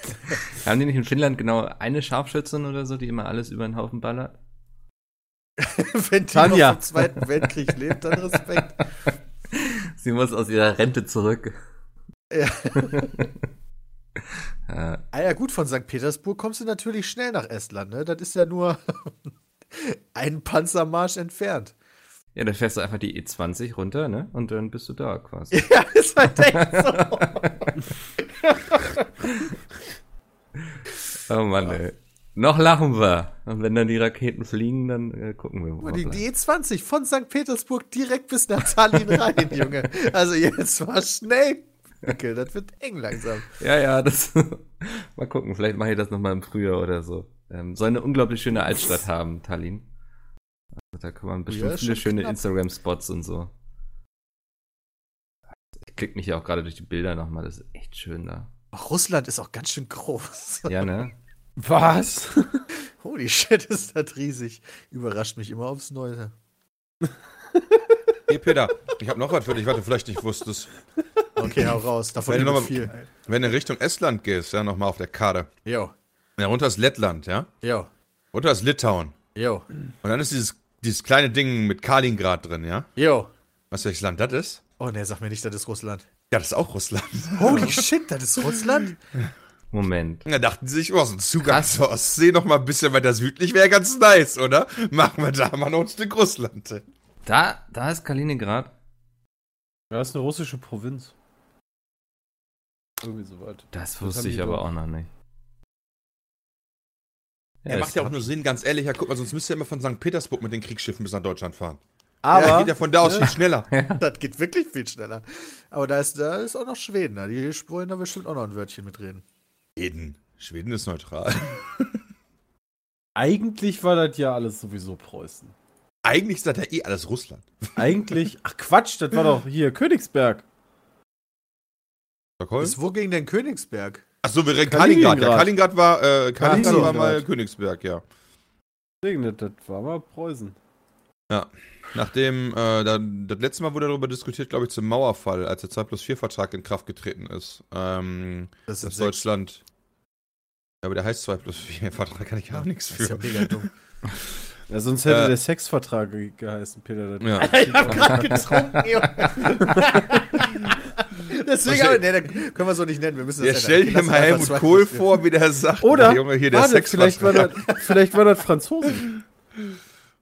*laughs* haben die nicht in Finnland genau eine Scharfschützin oder so, die immer alles über den Haufen ballert? Wenn die Tanja. noch vom Zweiten Weltkrieg lebt, dann Respekt. Sie muss aus ihrer Rente zurück. Ja. *laughs* Ah ja, gut, von St. Petersburg kommst du natürlich schnell nach Estland, ne? Das ist ja nur *laughs* einen Panzermarsch entfernt. ja, dann fährst du einfach die E20 runter, ne? Und dann bist du da quasi. *laughs* Ja, ist halt echt so. Oh Mann, ey. Noch lachen wir. Und wenn dann die Raketen fliegen, dann äh, gucken wir mal. Die, die E20 von St. Petersburg direkt bis nach Tallinn *laughs* rein, Junge. Also jetzt mal schnell. Okay, das wird eng langsam. Ja, ja, das. *laughs* mal gucken, vielleicht mache ich das nochmal im Frühjahr oder so. Ähm, soll eine unglaublich schöne Altstadt haben, Tallinn. Also, da kann man bestimmt Ja, viele schöne. Instagram-Spots und so. Ich klick mich ja auch gerade durch die Bilder nochmal, das ist echt schön da. Ach, Russland ist auch ganz schön groß. Ja, ne? Was? *laughs* Holy shit, ist das riesig. Überrascht mich immer aufs Neue. Hey Peter, ich habe noch was für dich, was du vielleicht nicht wusstest. Okay, hau raus. Davon Wenn du gibt noch es mal- viel. Wenn du Richtung Estland gehst, ja, nochmal auf der Karte. Jo, Ja, runter ist Lettland, ja. jo, Runter ist Litauen. jo, Und dann ist dieses, dieses kleine Ding mit Kaliningrad drin, ja. jo. Weißt du, welches Land das ist? Oh ne, sag mir nicht, das ist Russland. Ja, das ist auch Russland. Holy *laughs* shit, das ist Russland? Moment. Da dachten sie sich, oh, so ein Zugang zur Ostsee noch mal ein bisschen weiter südlich wäre ganz nice, oder? Machen wir da mal noch ein Stück Russland. hin. Da, da ist Kaliningrad. Das ist eine russische Provinz. Irgendwie soweit. Das haben wusste die ich aber doch. auch noch nicht. Ja, macht ist- ja auch nur Sinn, ganz ehrlich. Ja, guck mal, sonst müsst ihr immer von St. Petersburg mit den Kriegsschiffen bis nach Deutschland fahren. Aber, ja, geht ja von da aus viel schneller. *laughs* Das geht wirklich viel schneller. Aber da ist, da ist auch noch Schweden. Da. Die wollen da bestimmt auch noch ein Wörtchen mitreden. Schweden. Schweden ist neutral. *laughs* eigentlich war das ja alles sowieso Preußen. Eigentlich ist das ja eh alles Russland. *laughs* Eigentlich, ach Quatsch, das war doch hier Königsberg. Stockholm? Bis wo ging denn Königsberg? Achso, wir reden Kaliningrad. Kaliningrad. Ja, Kaliningrad war, äh, Kaliningrad so. war mal Königsberg, ja. Deswegen, das war mal Preußen. Nachdem, äh, da, das letzte Mal wurde darüber diskutiert, glaube ich, zum Mauerfall, als der 2 plus 4 Vertrag in Kraft getreten ist. Ähm, Das dass ist sechs. Deutschland. Ja, aber der heißt 2 plus 4 Vertrag, kann ich auch nichts Das ist ja für. mega dumm. *laughs* Ja, sonst hätte Äh, der Sexvertrag ge- geheißen, Peter. Ja. *laughs* ich hab grad getrunken, Junge. *laughs* Deswegen, aber, nee, dann können wir so nicht nennen. Wir müssen das Ja, stell dir mal Helmut Kohl vor, wie der sagt, Oder, der Junge hier, der warte, vielleicht, war das, vielleicht war das Franzosen,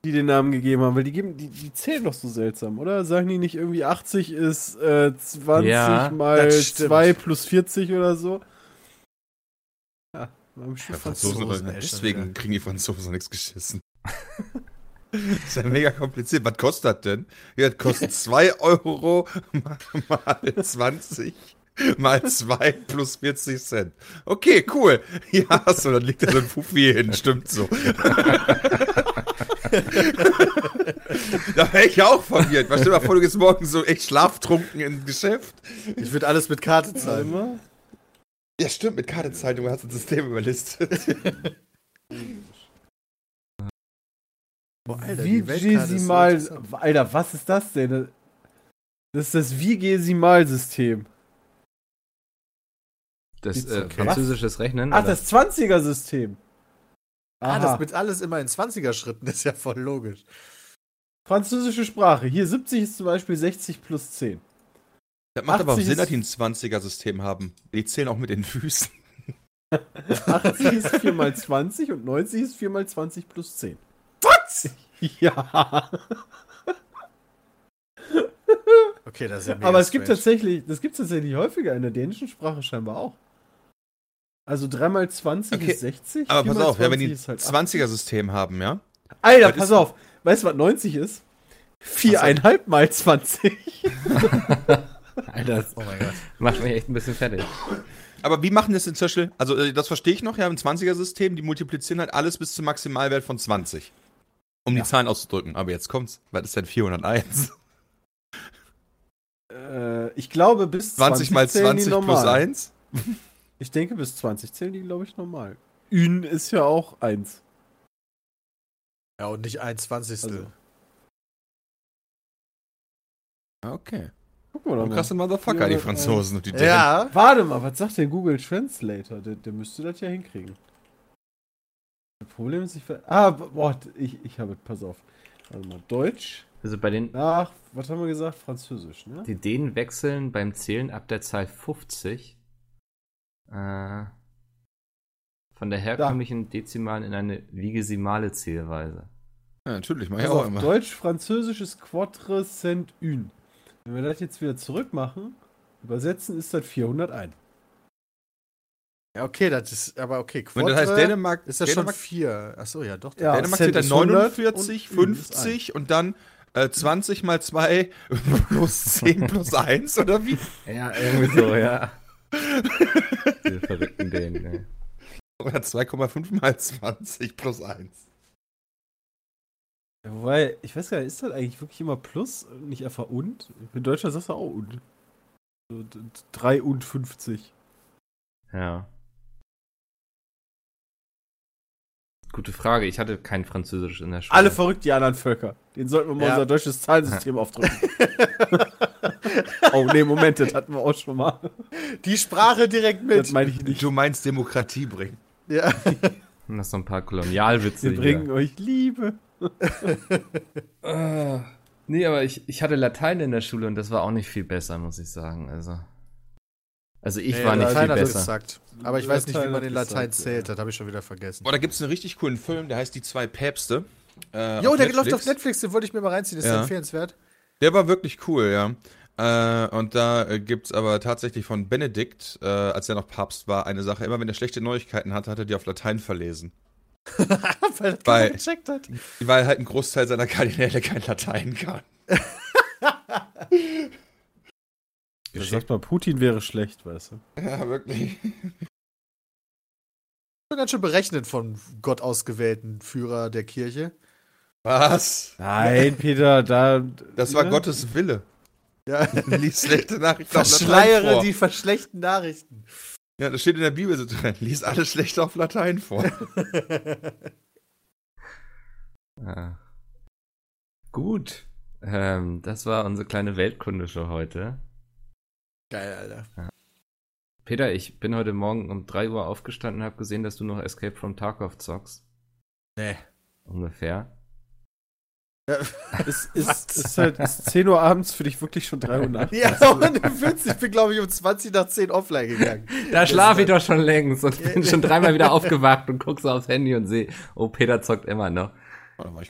die den Namen gegeben haben, weil die, geben, die, die zählen doch so seltsam, oder? Sagen die nicht irgendwie 80 ist äh, 20 Ja, mal das stimmt. 2 plus 40 oder so? Ja, war bestimmt Ja, Franzosen. Franzosen, deswegen kriegen die Franzosen nichts geschissen. *laughs* ist ja mega kompliziert. Was kostet das denn? Ja, das kostet *laughs* 2 Euro mal, mal 20 mal 2 plus 40 Cent. Okay, cool. Ja, so, dann liegt da so ein Fuffi hin. Stimmt so. *laughs* *laughs* da wäre ich ja auch verwirrt. Was stell dir mal vor, du gehst morgen so echt schlaftrunken ins Geschäft. Ich würde alles mit Karte zahlen. mal. Ja, stimmt, mit Kartezeitung hast du das System überlistet. *laughs* Boah, Alter, Weltkarte ist so. Alter, was ist das denn? Das ist das Vigesimal-System. Das äh, französisches Rechnen. Ach, oder? das 20er-System. Ah, Aha. das mit alles immer in 20er-Schritten, das ist ja voll logisch. Französische Sprache. Hier 70 ist zum Beispiel 60 plus 10. Das macht aber auch 80 Sinn, dass die ein 20er-System haben. Die zählen auch mit den Füßen. *laughs* 80 ist 4 mal *laughs* 20 und 90 ist 4 mal 20 plus 10. Was? *laughs* Ja. Okay, das ist ja mega Aber es gibt tatsächlich, das gibt tatsächlich häufiger in der dänischen Sprache scheinbar auch. Also 3 mal 20 Okay, ist 60. Aber 4 pass mal auf, ja, wenn 20 die halt 20er-System haben, ja? Alter, Was pass auf. Weißt du, was 90 ist? Viereinhalb mal 20. *laughs* Alter, das Oh mein Gott. macht mich echt ein bisschen fertig. Aber wie machen das inzwischen? Also, äh, das verstehe ich noch, ja, im 20er-System, die multiplizieren halt alles bis zum Maximalwert von 20. Um die Zahlen auszudrücken. Aber jetzt kommt's. Was ist denn 401? äh, ich glaube, bis 20 mal zählen die 20 plus normal. 1? Ich denke, bis 20 zählen die, glaube ich, normal. Ün ist ja auch 1. Ja, und nicht ein Zwanzigstel. Also, Okay. wir doch mal. Krasse Motherfucker, die Franzosen und die Dänen. ja, Warte mal, was sagt der Google Translator? Der, der müsste das ja hinkriegen. Das Problem ist, ich. ver- Ah, boah, ich, ich habe. Pass auf. Warte mal. Deutsch. Also bei den Nach, was haben wir gesagt? Französisch, ne? Die Dänen wechseln beim Zählen ab der Zahl 50 äh, von der herkömmlichen Dezimalen in eine vigesimale Zählweise. Ja, natürlich, mach ich Pass auch auf, immer. Deutsch, Französisch ist Quatre Cent Ün. Wenn wir das jetzt wieder zurück machen, übersetzen ist das 401. ja, okay, das ist, aber okay. Und das heißt, Dänemark, ist das schon Dänemark, vier. Achso, ja, doch. Ja, Dänemark Cent steht dann ist 100 49, und Ün ist 50 und dann äh, 20 mal 2 *laughs* plus 10 plus 1 oder wie? Ja, irgendwie so, ja. *laughs* Diese verrückten Dänen, ey. Oder 2,5 mal 20 plus 1. Ja, Wobei, ich weiß gar nicht, ist das eigentlich wirklich immer Plus, nicht einfach und? In Deutschland sagst du auch und. So, d- d- 3 und 50. Ja. Gute Frage. Ich hatte kein Französisch in der Schule. Alle verrückt, die anderen Völker. Den sollten wir mal Ja. unser deutsches Zahlensystem *laughs* aufdrücken. *laughs* oh, nee, Moment, das hatten wir auch schon mal. Die Sprache direkt Das mit. meine ich nicht. Du meinst Demokratie bringen. Ja. Und *laughs* das so ein paar Kolonialwitze Wir bringen euch Liebe. Äh, *laughs* nee, aber ich, ich hatte Latein in der Schule und das war auch nicht viel besser, muss ich sagen. Also, also ich Nee, war nicht Latein viel hat besser. gesagt. Aber ich weiß nicht, wie Latein man den Latein gesagt, zählt. ja. Das habe ich schon wieder vergessen. Boah, da gibt es einen richtig coolen Film, der heißt Die zwei Päpste. Äh, Jo, der läuft auf Netflix, den wollte ich mir mal reinziehen. Ist Ja. ja. empfehlenswert. Der war wirklich cool, ja. Äh, und da äh, gibt es aber tatsächlich von Benedikt, äh, als er noch Papst war, eine Sache. Immer wenn er schlechte Neuigkeiten hatte, hat er die auf Latein verlesen. *laughs* Weil Weil- gecheckt hat. Weil halt ein Großteil seiner Kardinäle kein Latein kann. Da *laughs* sagt man, Putin wäre schlecht, weißt du. *laughs* Ja, wirklich. Schon ganz schön berechnet von Gott ausgewählten Führer der Kirche. Was? Nein, Peter, da. Das war ne? Gottes Wille. Ja. *laughs* Lies schlechte Nachrichten auf Latein Verschleiere vor. die verschlechten Nachrichten. Ja, das steht in der Bibel so drin. Lies alles schlecht auf Latein vor. *laughs* Ah. Gut. Ähm, das war unsere kleine Weltkunde-Show heute. Geil, Alter. Peter, ich bin heute Morgen um 3 Uhr aufgestanden und habe gesehen, dass du noch Escape from Tarkov zockst. Nee. Ungefähr. *laughs* Ist, ist, ist halt ist 10 Uhr abends für dich wirklich schon 3 Uhr nachts? Ja, *laughs* und du fühlst, ich bin, glaube ich, um 20 nach 10 offline gegangen. Da schlafe ich doch schon längst und *laughs* bin schon dreimal wieder aufgewacht und guck so aufs Handy und sehe, oh, Peter zockt immer noch.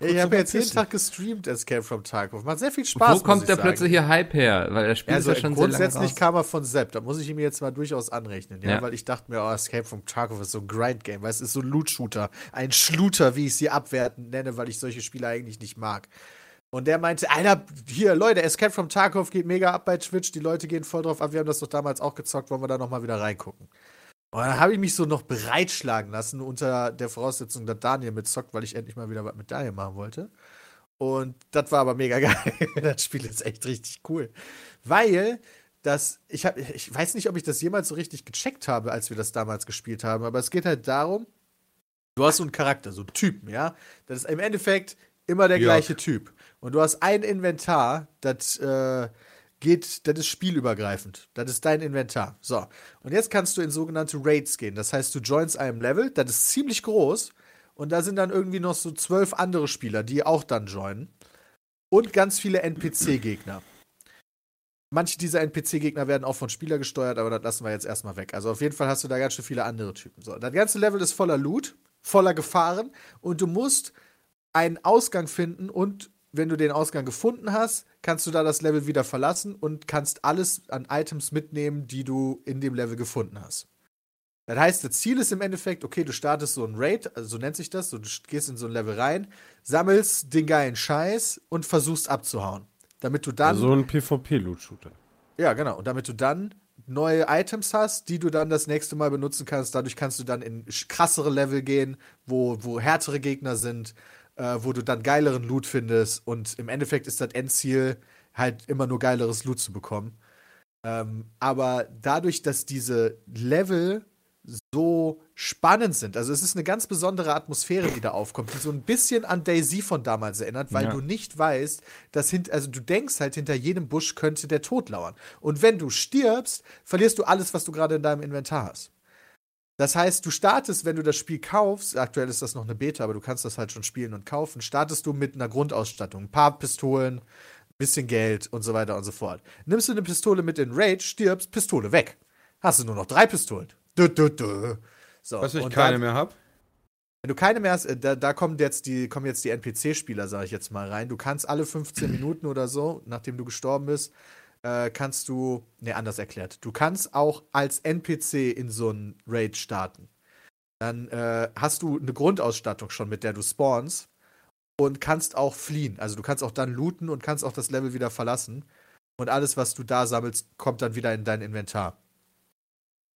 Ich habe jetzt jeden. Tag gestreamt, Escape from Tarkov. Macht sehr viel Spaß. Wo kommt der ich sagen. plötzliche Hype her? Weil das Spiel Also ist ja schon sehr lange grundsätzlich kam er von Sepp. Da muss ich ihm jetzt mal durchaus anrechnen, ja, Ja. weil ich dachte mir, oh, Escape from Tarkov ist so ein Grind-Game, weil es ist so ein Loot-Shooter, ein Schluter, wie ich sie abwertend nenne, weil ich solche Spiele eigentlich nicht mag. Und der meinte, Alter, hier, Leute, Escape from Tarkov geht mega ab bei Twitch, die Leute gehen voll drauf ab, wir haben das doch damals auch gezockt, wollen wir da nochmal wieder reingucken. Und dann habe ich mich so noch bereitschlagen lassen, unter der Voraussetzung, dass Daniel mitzockt, weil ich endlich mal wieder was mit Daniel machen wollte. Und das war aber mega *laughs* geil. das Spiel ist echt richtig cool. Weil das, ich, hab, ich weiß nicht, ob ich das jemals so richtig gecheckt habe, als wir das damals gespielt haben, aber es geht halt darum, du hast so einen Charakter, so einen Typen, ja. Das ist im Endeffekt immer der Jörg. gleiche Typ. Und du hast ein Inventar, das äh, geht, das ist spielübergreifend. Das ist dein Inventar. So. Und jetzt kannst du in sogenannte Raids gehen. Das heißt, du joinst einem Level, das ist ziemlich groß. Und da sind dann irgendwie noch so zwölf andere Spieler, die auch dann joinen. Und ganz viele NPC-Gegner. Manche dieser NPC-Gegner werden auch von Spieler gesteuert, aber das lassen wir jetzt erstmal weg. Also auf jeden Fall hast du da ganz schön viele andere Typen. So, das ganze Level ist voller Loot, voller Gefahren und du musst einen Ausgang finden und wenn du den Ausgang gefunden hast, kannst du da das Level wieder verlassen und kannst alles an Items mitnehmen, die du in dem Level gefunden hast. Das heißt, das Ziel ist im Endeffekt, okay, du startest so ein Raid, also so nennt sich das, so, du gehst in so ein Level rein, sammelst den geilen Scheiß und versuchst abzuhauen. Damit du dann So ein PvP-Loot-Shooter. ja, genau. Und damit du dann neue Items hast, die du dann das nächste Mal benutzen kannst. Dadurch kannst du dann in krassere Level gehen, wo, wo härtere Gegner sind, äh, wo du dann geileren Loot findest. Und im Endeffekt ist das Endziel halt immer nur geileres Loot zu bekommen. Ähm, aber dadurch, dass diese Level so spannend sind, also es ist eine ganz besondere Atmosphäre, die da aufkommt, die so ein bisschen an Daisy von damals erinnert, weil Ja. du nicht weißt, dass hint, also du denkst halt, hinter jedem Busch könnte der Tod lauern. Und wenn du stirbst, verlierst du alles, was du gerade in deinem Inventar hast. Das heißt, du startest, wenn du das Spiel kaufst, aktuell ist das noch eine Beta, aber du kannst das halt schon spielen und kaufen, startest du mit einer Grundausstattung, ein paar Pistolen, bisschen Geld und so weiter und so fort. Nimmst du eine Pistole mit in Raid, stirbst, Pistole weg. Hast du nur noch drei Pistolen. Du, du, du. So, Was, ich keine dann- mehr habe? wenn du keine mehr hast, äh, da, da kommen jetzt die, kommen jetzt die NPC-Spieler, sage ich jetzt mal rein. Du kannst alle 15 Minuten oder so, nachdem du gestorben bist, äh, kannst du, ne, anders erklärt, du kannst auch als NPC in so einen Raid starten. Dann äh, hast du eine Grundausstattung schon, mit der du spawnst und kannst auch fliehen. Also du kannst auch dann looten und kannst auch das Level wieder verlassen. Und alles, was du da sammelst, kommt dann wieder in dein Inventar.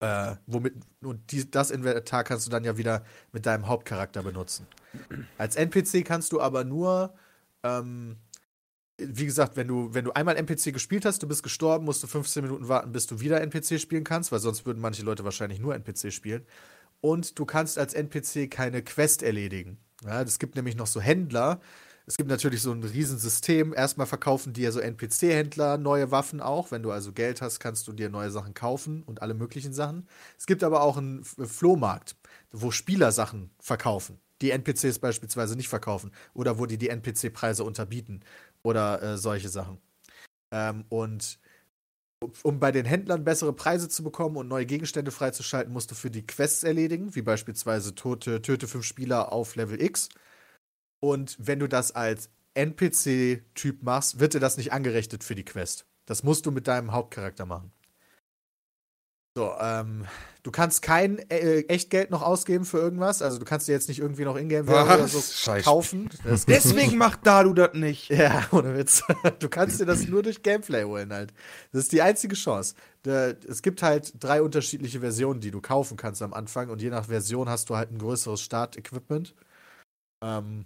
Äh, womit, und die, das Inventar kannst du dann ja wieder mit deinem Hauptcharakter benutzen. Als NPC kannst du aber nur, ähm, wie gesagt, wenn du, wenn du einmal NPC gespielt hast, du bist gestorben, musst du 15 Minuten warten, bis du wieder NPC spielen kannst, weil sonst würden manche Leute wahrscheinlich nur NPC spielen. Und du kannst als NPC keine Quest erledigen. Ja, es gibt nämlich noch so Händler. Es gibt natürlich so ein Riesensystem. Erstmal verkaufen dir so NPC-Händler neue Waffen auch. Wenn du also Geld hast, kannst du dir neue Sachen kaufen und alle möglichen Sachen. Es gibt aber auch einen F- Flohmarkt, wo Spieler Sachen verkaufen, die NPCs beispielsweise nicht verkaufen oder wo die die NPC-Preise unterbieten oder äh, solche Sachen. Ähm, und um bei den Händlern bessere Preise zu bekommen und neue Gegenstände freizuschalten, musst du für die Quests erledigen, wie beispielsweise Tote, töte fünf Spieler auf Level X. Und wenn du das als NPC-Typ machst, wird dir das nicht angerechnet für die Quest. Das musst du mit deinem Hauptcharakter machen. So, ähm, du kannst kein äh, Echtgeld noch ausgeben für irgendwas. Also du kannst dir jetzt nicht irgendwie noch Ingame-Währung oder so Was? Scheiß kaufen. Das *laughs* Deswegen macht Dalu das nicht. *laughs* ja, ohne Witz. *laughs* Du kannst dir das nur durch Gameplay holen halt. Das ist die einzige Chance. Es gibt halt drei unterschiedliche Versionen, die du kaufen kannst am Anfang und je nach Version hast du halt ein größeres Start-Equipment. Ähm,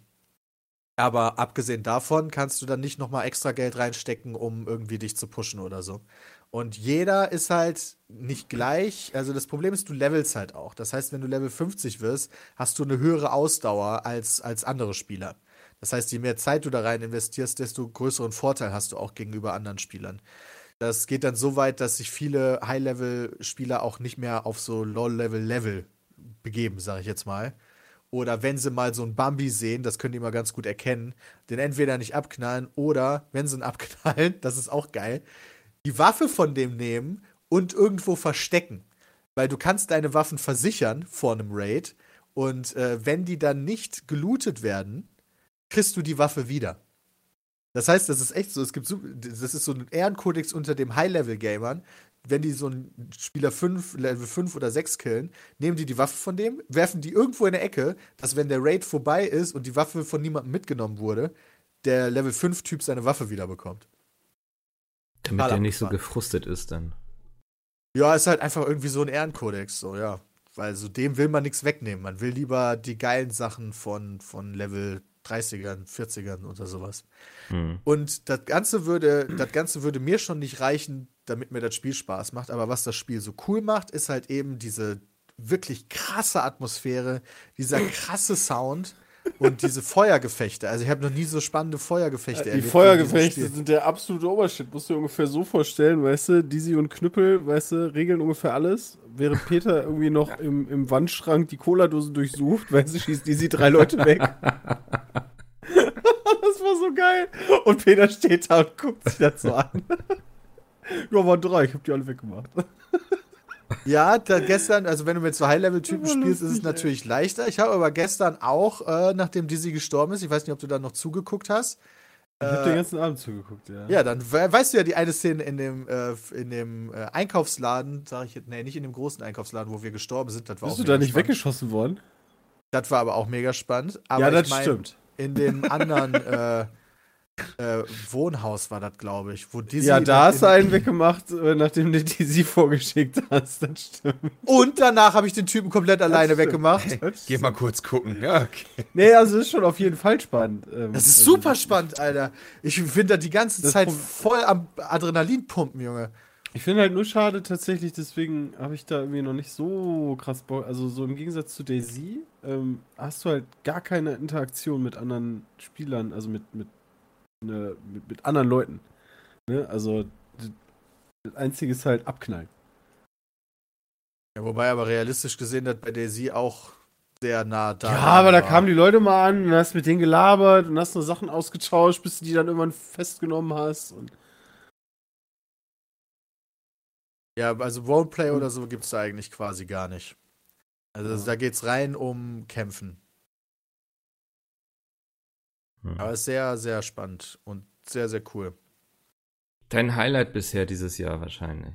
aber abgesehen davon kannst du dann nicht nochmal extra Geld reinstecken, um irgendwie dich zu pushen oder so. Und jeder ist halt nicht gleich. Also das Problem ist, du levelst halt auch. Das heißt, wenn du Level 50 wirst, hast du eine höhere Ausdauer als, als andere Spieler. Das heißt, je mehr Zeit du da rein investierst, desto größeren Vorteil hast du auch gegenüber anderen Spielern. Das geht dann so weit, dass sich viele High-Level-Spieler auch nicht mehr auf so Low-Level-Level begeben, sage ich jetzt mal. oder wenn sie mal so einen Bambi sehen, das können die mal ganz gut erkennen, den entweder nicht abknallen oder, wenn sie ihn abknallen, *laughs* das ist auch geil, die Waffe von dem nehmen und irgendwo verstecken. Weil du kannst deine Waffen versichern vor einem Raid und äh, wenn die dann nicht gelootet werden, kriegst du die Waffe wieder. Das heißt, das ist echt so, es gibt so, das ist so ein Ehrenkodex unter dem High-Level-Gamern. Wenn die so einen Spieler 5, Level 5 oder 6 killen, nehmen die die Waffe von dem, werfen die irgendwo in der Ecke, dass wenn der Raid vorbei ist und die Waffe von niemandem mitgenommen wurde, der Level 5-Typ seine Waffe wieder bekommt. Damit Total der nicht so gefrustet ist dann. Ja, ist halt einfach irgendwie so ein Ehrenkodex, so, ja. Weil so dem will man nichts wegnehmen. Man will lieber die geilen Sachen von, von Level 30ern, 40ern oder sowas. Hm. Und das Ganze würde, das Ganze würde mir schon nicht reichen, damit mir das Spiel Spaß macht. Aber was das Spiel so cool macht, ist halt eben diese wirklich krasse Atmosphäre, dieser krasse Sound und diese Feuergefechte. Also ich habe noch nie so spannende Feuergefechte Die erlebt diesem Feuergefechte sind der absolute Obershit. Musst du dir ungefähr so vorstellen, weißt du, Dizzy und Knüppel, weißt du, regeln ungefähr alles. Während Peter irgendwie noch im, im Wandschrank die Cola-Dose durchsucht, weißt du, schießt Dizzy drei Leute weg. *laughs* das war so geil. Und Peter steht da und guckt sich das so an. *laughs* ja, waren drei, ich hab die alle weggemacht. Ja, da gestern, also wenn du mit so High-Level-Typen spielst, ist es natürlich leichter. Ich habe aber gestern auch, äh, nachdem Dizzy gestorben ist, ich weiß nicht, ob du da noch zugeguckt hast. Ich hab Äh, den ganzen Abend zugeguckt, ja. Ja, dann we weißt du ja die eine Szene in dem, äh, in dem äh, Einkaufsladen, sag ich jetzt, nee, nicht in dem großen Einkaufsladen, wo wir gestorben sind. Das war Bist auch du da nicht spannend. weggeschossen worden? Das war aber auch mega spannend. Aber ja, das ich mein, stimmt. In dem anderen *laughs* äh, Wohnhaus war das, glaube ich, wo Dizzy. Ja, da hast du einen weggemacht, äh, nachdem du die sie vorgeschickt hast. Das stimmt. Und danach habe ich den Typen komplett alleine weggemacht. Geh mal kurz gucken. Ja, okay. Nee, also ist schon auf jeden Fall spannend. Ähm, Das ist also, super spannend, Alter. Ich finde da die ganze Zeit Pro- voll am Adrenalin pumpen, Junge. Ich finde halt nur schade tatsächlich, deswegen habe ich da irgendwie noch nicht so krass Bock. Also so im Gegensatz zu Daisy ähm, hast du halt gar keine Interaktion mit anderen Spielern, also mit, mit, ne, mit, mit anderen Leuten. Ne? Also das Einzige ist halt abknallen. Ja, wobei aber realistisch gesehen das bei Daisy auch sehr nah da ja, aber da war. kamen die Leute mal an und hast mit denen gelabert und hast nur Sachen ausgetauscht, bis du die dann irgendwann festgenommen hast. Und Ja, also Roleplay oder so gibt es da eigentlich quasi gar nicht. Also Ja. da geht's rein um Kämpfen. Hm. Aber ist sehr, sehr spannend und sehr, sehr cool. Dein Highlight bisher dieses Jahr wahrscheinlich.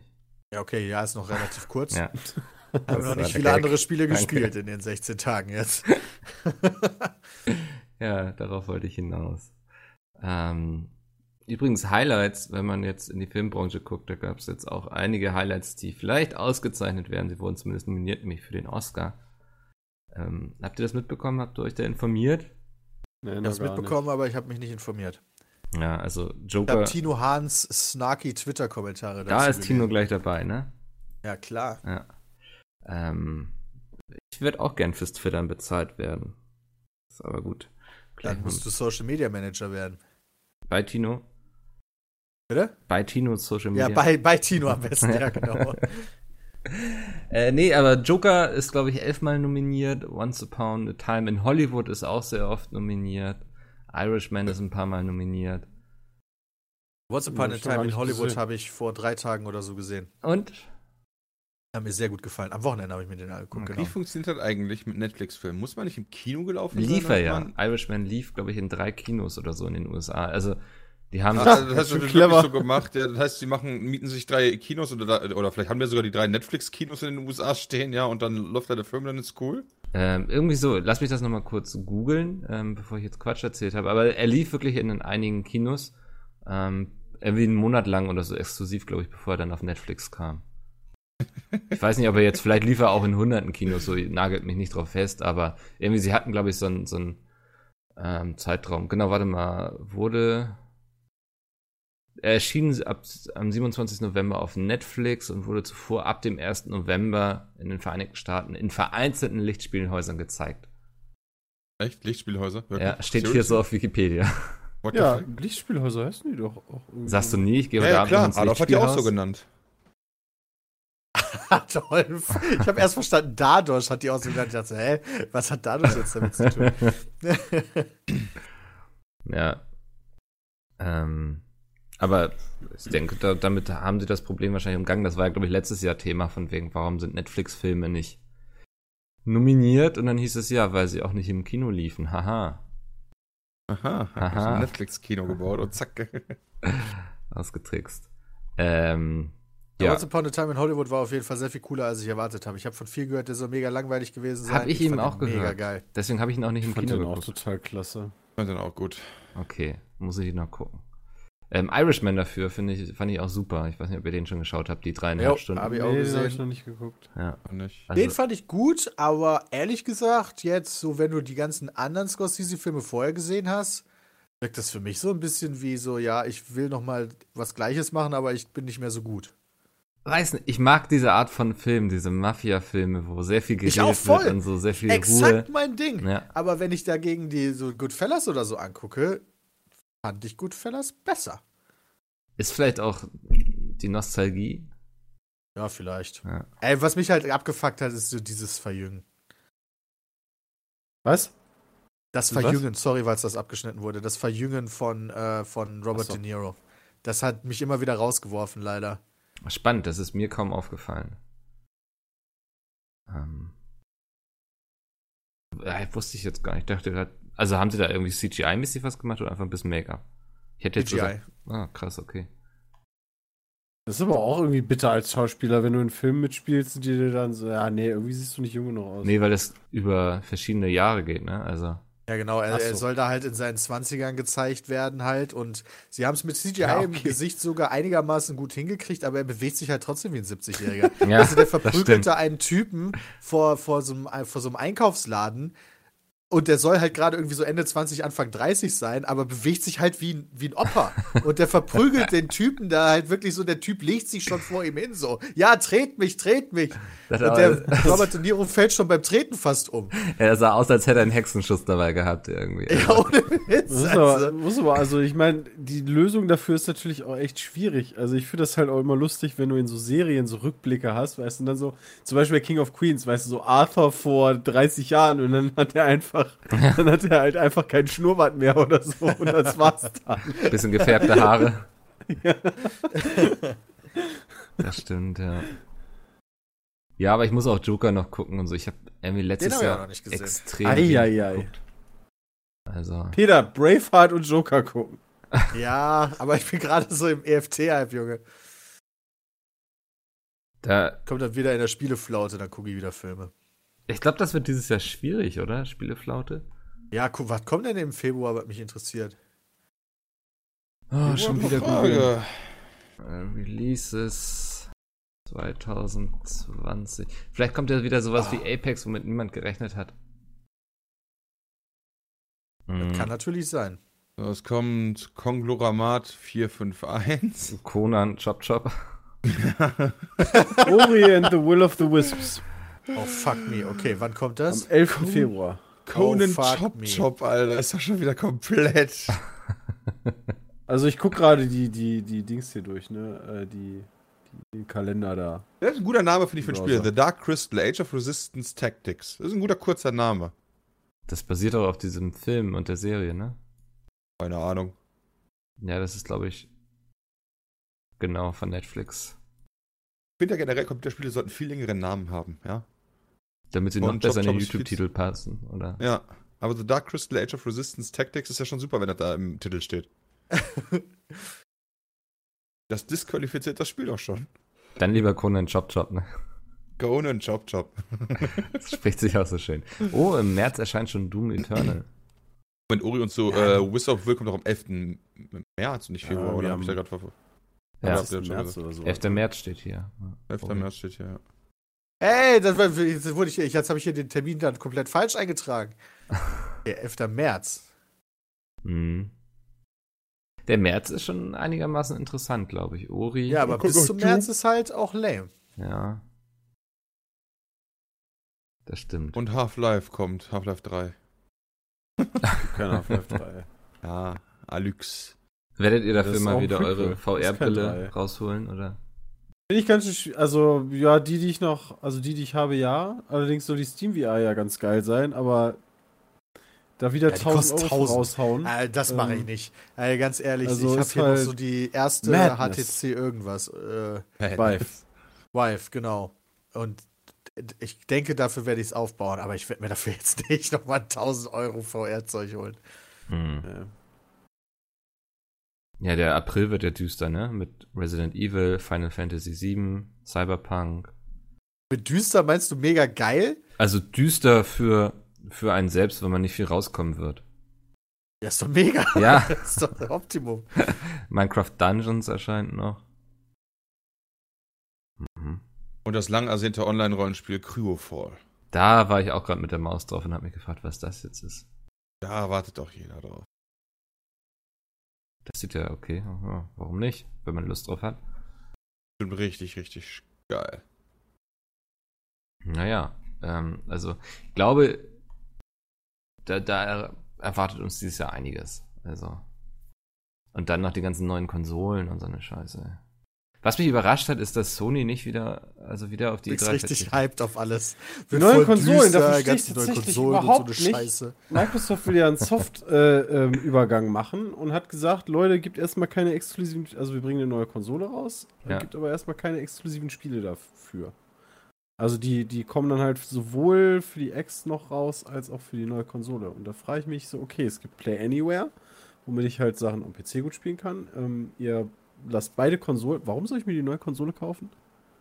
Ja, okay, ja, ist noch relativ kurz. Ja. *laughs* Haben noch nicht viele Gag. andere Spiele Danke. gespielt in den 16 Tagen jetzt. *laughs* Ja, darauf wollte ich hinaus. Ähm, übrigens, Highlights, wenn man jetzt in die Filmbranche guckt, da gab es jetzt auch einige Highlights, die vielleicht ausgezeichnet werden. Sie wurden zumindest nominiert, nämlich für den Oscar. Ähm, habt ihr das mitbekommen? Habt ihr euch da informiert? Nee, Ich habe es mitbekommen, aber ich habe mich nicht informiert. Ja, also Ich Joker, habe Tino Hahns snarky Twitter-Kommentare da ist Tino gelesen. gleich dabei, ne? Ja, klar. Ja. Ähm, ich würde auch gern fürs Twittern bezahlt werden. Ist aber gut. Gleich Dann musst du Social Media Manager werden. bei Tino. Bitte? Bei Tino Social Media. Ja, bei, bei Tino am besten, ja, *laughs* genau. Äh, nee, aber Joker ist, glaube ich, elfmal nominiert. Once Upon a Time in Hollywood ist auch sehr oft nominiert. Irishman ist ein paar Mal nominiert. Once Upon a Time in Hollywood habe ich vor drei Tagen oder so gesehen. Und? Hat mir sehr gut gefallen. Am Wochenende habe ich mir den angeguckt, Okay. Wie genau. funktioniert das eigentlich mit Netflix-Filmen? Muss man nicht im Kino gelaufen sein? Lief er ja. man- Irishman lief, glaube ich, in drei Kinos oder so in den USA. Also, die haben. Ah, also das hast du *laughs* wirklich clever. so gemacht. Ja, das heißt, sie machen, mieten sich drei Kinos oder, oder vielleicht haben wir sogar die drei Netflix-Kinos in den USA stehen, ja, und dann läuft da der Film, dann ist cool. Ähm, irgendwie so, lass mich das nochmal kurz googeln, ähm, bevor ich jetzt Quatsch erzählt habe. Aber er lief wirklich in einigen Kinos. Ähm, irgendwie einen Monat lang oder so exklusiv, glaube ich, bevor er dann auf Netflix kam. Ich weiß nicht, ob er jetzt, vielleicht lief er auch in hunderten Kinos, so nagelt mich nicht drauf fest, aber irgendwie, sie hatten, glaube ich, so einen so einen, ähm, Zeitraum. Genau, warte mal, wurde. Er erschien ab, am 27. November auf Netflix und wurde zuvor ab dem 1. November in den Vereinigten Staaten in vereinzelten Lichtspielhäusern gezeigt. Echt? Lichtspielhäuser? Wirklich? Ja, steht hier Serious? so auf Wikipedia. What Ja? Lichtspielhäuser heißen die doch auch irgendwie. Sagst du nie, ich gehe Ja, heute ja Abend klar. ins Adolf hat die auch so genannt. *laughs* Adolf. Ich habe erst verstanden, Dadosch hat die ausgedacht. Ich dachte, hä, was hat Dadosch jetzt damit zu tun? *laughs* Ja. Ähm, aber ich denke, da, damit haben sie das Problem wahrscheinlich umgangen. Das war ja, glaube ich, letztes Jahr Thema von wegen, warum sind Netflix-Filme nicht nominiert? Und dann hieß es ja, weil sie auch nicht im Kino liefen. Haha. Aha, Aha. Netflix-Kino gebaut und zack. *laughs* Ausgetrickst. Ähm, Ja. Once Upon a Time in Hollywood war auf jeden Fall sehr viel cooler, als ich erwartet habe. Ich habe von viel gehört, der soll mega langweilig gewesen sein. Hab ich eben fand auch ihn Mega gehört. geil. Deswegen habe ich ihn auch nicht im Ich fand Kino den auch geguckt. total klasse. Und dann auch gut. Okay, muss ich noch gucken. Ähm, Irishman dafür finde ich, fand ich auch super. Ich weiß nicht, ob ihr den schon geschaut habt, die dreieinhalb Jo, Stunden. hab ich auch nee, den gesehen. habe ich noch nicht geguckt. Ja. Nicht. Also, Den fand ich gut, aber ehrlich gesagt, jetzt, so wenn du die ganzen anderen Scorsese-Filme vorher gesehen hast, wirkt das für mich so ein bisschen wie so, ja, ich will noch mal was Gleiches machen, aber ich bin nicht mehr so gut. weiß nicht, ich mag diese Art von Film, diese Mafia-Filme, wo sehr viel Ich geredet auch voll. wird und so sehr viel Exakt Ruhe. mein Ding. Ja. Aber wenn ich dagegen die so Goodfellas oder so angucke, fand ich Goodfellas besser. Ist vielleicht auch die Nostalgie. Ja, vielleicht. Ja. Ey, was mich halt abgefuckt hat, ist so dieses Verjüngen. Was? Das Was? Verjüngen, sorry, weil es das abgeschnitten wurde. Das Verjüngen von, äh, von Robert so. De Niro. Das hat mich immer wieder rausgeworfen, leider. Spannend, das ist mir kaum aufgefallen. Ähm. Ja, wusste ich jetzt gar nicht. Ich dachte grad, also haben sie da irgendwie CGI-mäßig was gemacht oder einfach ein bisschen Make-up? Ich hätte jetzt CGI. gesagt, ah, krass, okay. Das ist aber auch irgendwie bitter als Schauspieler, wenn du einen Film mitspielst und die dir dann so, ja, nee, irgendwie siehst du nicht jung genug aus. Nee, weil das über verschiedene Jahre geht, ne? Also. Ja, genau. Er, so. er soll da halt in seinen 20ern gezeigt werden halt. Und sie haben es mit CGI Ja, im okay. Gesicht sogar einigermaßen gut hingekriegt, aber er bewegt sich halt trotzdem wie ein 70-Jähriger. *laughs* Ja, also der verprügelte einen Typen vor, vor, so einem, vor so einem Einkaufsladen und der soll halt gerade irgendwie so Ende 20, Anfang 30 sein, aber bewegt sich halt wie ein, wie ein Opa. Und der verprügelt den Typen da halt wirklich so, der Typ legt sich schon vor ihm hin so. Ja, tret mich, tret mich. Das Und aber- der *laughs* Robert De Niro fällt schon beim Treten fast um. Er sah aus, als hätte er einen Hexenschuss dabei gehabt, irgendwie. Ja, ohne Witz. Das ist Also. aber, muss aber, also ich meine, die Lösung dafür ist natürlich auch echt schwierig. Also ich finde das halt auch immer lustig, wenn du in so Serien so Rückblicke hast, weißt du, und dann so, zum Beispiel King of Queens, weißt du, so Arthur vor 30 Jahren und dann hat er einfach, dann hat er halt einfach keinen Schnurrbart mehr oder so und das war's dann. Bisschen gefärbte Haare. Das stimmt, ja. Ja, aber ich muss auch Joker noch gucken und so. Ich habe irgendwie letztes Jahr noch nicht gesehen. extrem viel Eieiei. geguckt. Also, Peter, Braveheart und Joker gucken. *laughs* Ja, aber ich bin gerade so im EFT-Hype, Junge. da, Kommt dann wieder in der Spieleflaute, dann gucke ich wieder Filme. Ich glaube, das wird dieses Jahr schwierig, oder? Spieleflaute? Ja, guck, was kommt denn im Februar, was mich interessiert? Oh, schon wieder Google. Äh, Releases 2020. Vielleicht kommt ja wieder sowas wie Apex, womit niemand gerechnet hat. Hm, Kann natürlich sein. So, es kommt Kongloramat 451. Conan, Chop Chop. *laughs* Ori and the Will of the Wisps. Oh, fuck me. Okay, wann kommt Am das? 11. Februar. Conan Oh, fuck Chop me. Chop, Alter. Ist doch schon wieder komplett. *laughs* Also ich gucke gerade die, die, die Dings hier durch, ne? Äh, Die, die, den Kalender da. Das ist ein guter Name, finde ich, für ein Spiel. The Dark Crystal, Age of Resistance Tactics. Das ist ein guter, kurzer Name. Das basiert auch auf diesem Film und der Serie, ne? Keine Ahnung. Ja, das ist, glaube ich, genau von Netflix. Ich finde ja generell, Computerspiele sollten viel längere Namen haben, ja. Damit sie Und noch besser in Chop den YouTube-Titel passen, oder? Ja. Aber The Dark Crystal, Age of Resistance Tactics ist ja schon super, wenn das da im Titel steht. *laughs* Das disqualifiziert das Spiel doch schon. Dann lieber Conan Chop Chop, ne? Conan Chop Chop. *laughs* Das spricht sich auch so schön. Oh, im März erscheint schon Doom Eternal. Wenn Uri und so, äh, Wizard of Will kommt doch am 11. März, nicht Februar, Ja, oder hab ich da gerade ver... Ja, Ja, März oder so. 11. März steht hier. 11. Oh. März steht hier, ja. Ey, das, war, das wurde ich, jetzt habe ich hier den Termin dann komplett falsch eingetragen. *laughs* Der 11. März. Mhm. Der März ist schon einigermaßen interessant, glaube ich. Ori. Ja, aber bis zum. März ist halt auch lame. Ja. Das stimmt. Und Half-Life kommt, Half-Life 3. Keiner auf F3. Ja, Alyx. Werdet ihr dafür mal wieder eure kein VR-Brille rausholen, oder? Finde ich ganz schön, also ja, die, die ich noch, also die, die ich habe, ja. Allerdings soll die Steam VR ja ganz geil sein, aber da wieder Ja, die 1000 kostet Euro 1000. raushauen. Äh, das mache ich Ähm, nicht. Äh, ganz ehrlich, also ich habe hier noch halt so die erste Madness. HTC irgendwas. Äh, Vive. Vive, genau. Und ich denke, dafür werde ich es aufbauen, aber ich werde mir dafür jetzt *laughs* nicht nochmal 1000 Euro VR-Zeug holen. Hm. Ja. Ja, der April wird ja düster, ne? Mit Resident Evil, Final Fantasy VII, Cyberpunk. Mit düster meinst du mega geil? Also düster für, für einen selbst, wenn man nicht viel rauskommen wird. Ja, ist doch mega. Ja, *laughs* ist doch das Optimum. *laughs* Minecraft Dungeons erscheint noch. Mhm. Und das lang ersehnte Online-Rollenspiel Cryofall. Da war ich auch gerade mit der Maus drauf und habe mich gefragt, was das jetzt ist. Da wartet doch jeder drauf. Das sieht ja okay. Warum nicht, wenn man Lust drauf hat? Stimmt richtig, richtig geil. Naja, ähm, also ich glaube, da, da er- erwartet uns dieses Jahr einiges. Also. Und dann noch die ganzen neuen Konsolen und so eine Scheiße. Was mich überrascht hat, ist, dass Sony nicht wieder, also wieder auf die Nix drei richtig verzichtet. hyped auf alles. Die neuen Konsolen, da verstehe ich tatsächlich überhaupt so eine nicht. Scheiße. Microsoft will ja einen Soft-Übergang machen und hat gesagt, Leute, gibt erstmal keine exklusiven, also wir bringen eine neue Konsole raus, Ja. gibt aber erstmal keine exklusiven Spiele dafür. Also die, die kommen dann halt sowohl für die X noch raus, als auch für die neue Konsole. Und da frage ich mich so, okay, es gibt Play Anywhere, womit ich halt Sachen am PC gut spielen kann. Ähm, ihr lasst beide Konsolen, warum soll ich mir die neue Konsole kaufen?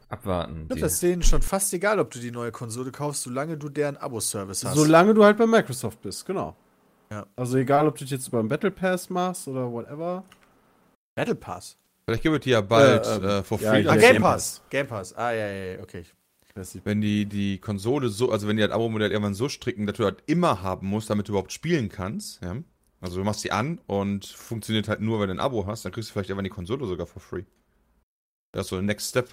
Abwarten. Die, das ist denen schon fast egal, ob du die neue Konsole kaufst, solange du deren Abo-Service hast. Solange du halt bei Microsoft bist, genau. Ja. Also egal, ob du das jetzt über einen Battle Pass machst oder whatever. Battle Pass. Vielleicht gibt es die ja bald Äh, ähm, äh, for ja, free. ja, Ah, Game Game Pass. Game Pass. Ah, ja, ja, ja, okay. Wenn die die Konsole so, also wenn die das Abo-Modell irgendwann so stricken, dass du das immer haben musst, damit du überhaupt spielen kannst, ja. Also du machst die an und funktioniert halt nur, wenn du ein Abo hast, dann kriegst du vielleicht irgendwann die Konsole sogar for free. Das ist so der Next Step.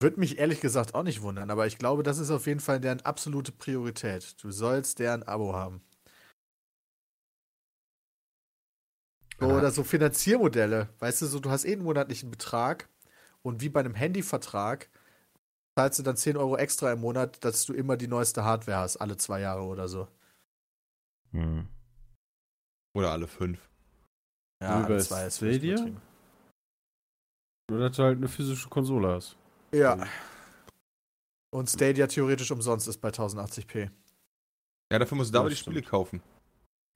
Würde mich ehrlich gesagt auch nicht wundern, aber ich glaube, das ist auf jeden Fall deren absolute Priorität. Du sollst deren Abo haben. Oder so Finanziermodelle. Weißt du, so du hast eh einen monatlichen Betrag und wie bei einem Handyvertrag zahlst du dann 10 Euro extra im Monat, dass du immer die neueste Hardware hast, alle zwei Jahre oder so. hm. Oder alle fünf. Ja, bei zwei ist Stadia? Nur, dass du halt eine physische Konsole hast. Ja. Und Stadia theoretisch umsonst ist bei 1080p. Ja, dafür musst du Ja, aber die stimmt. Spiele kaufen.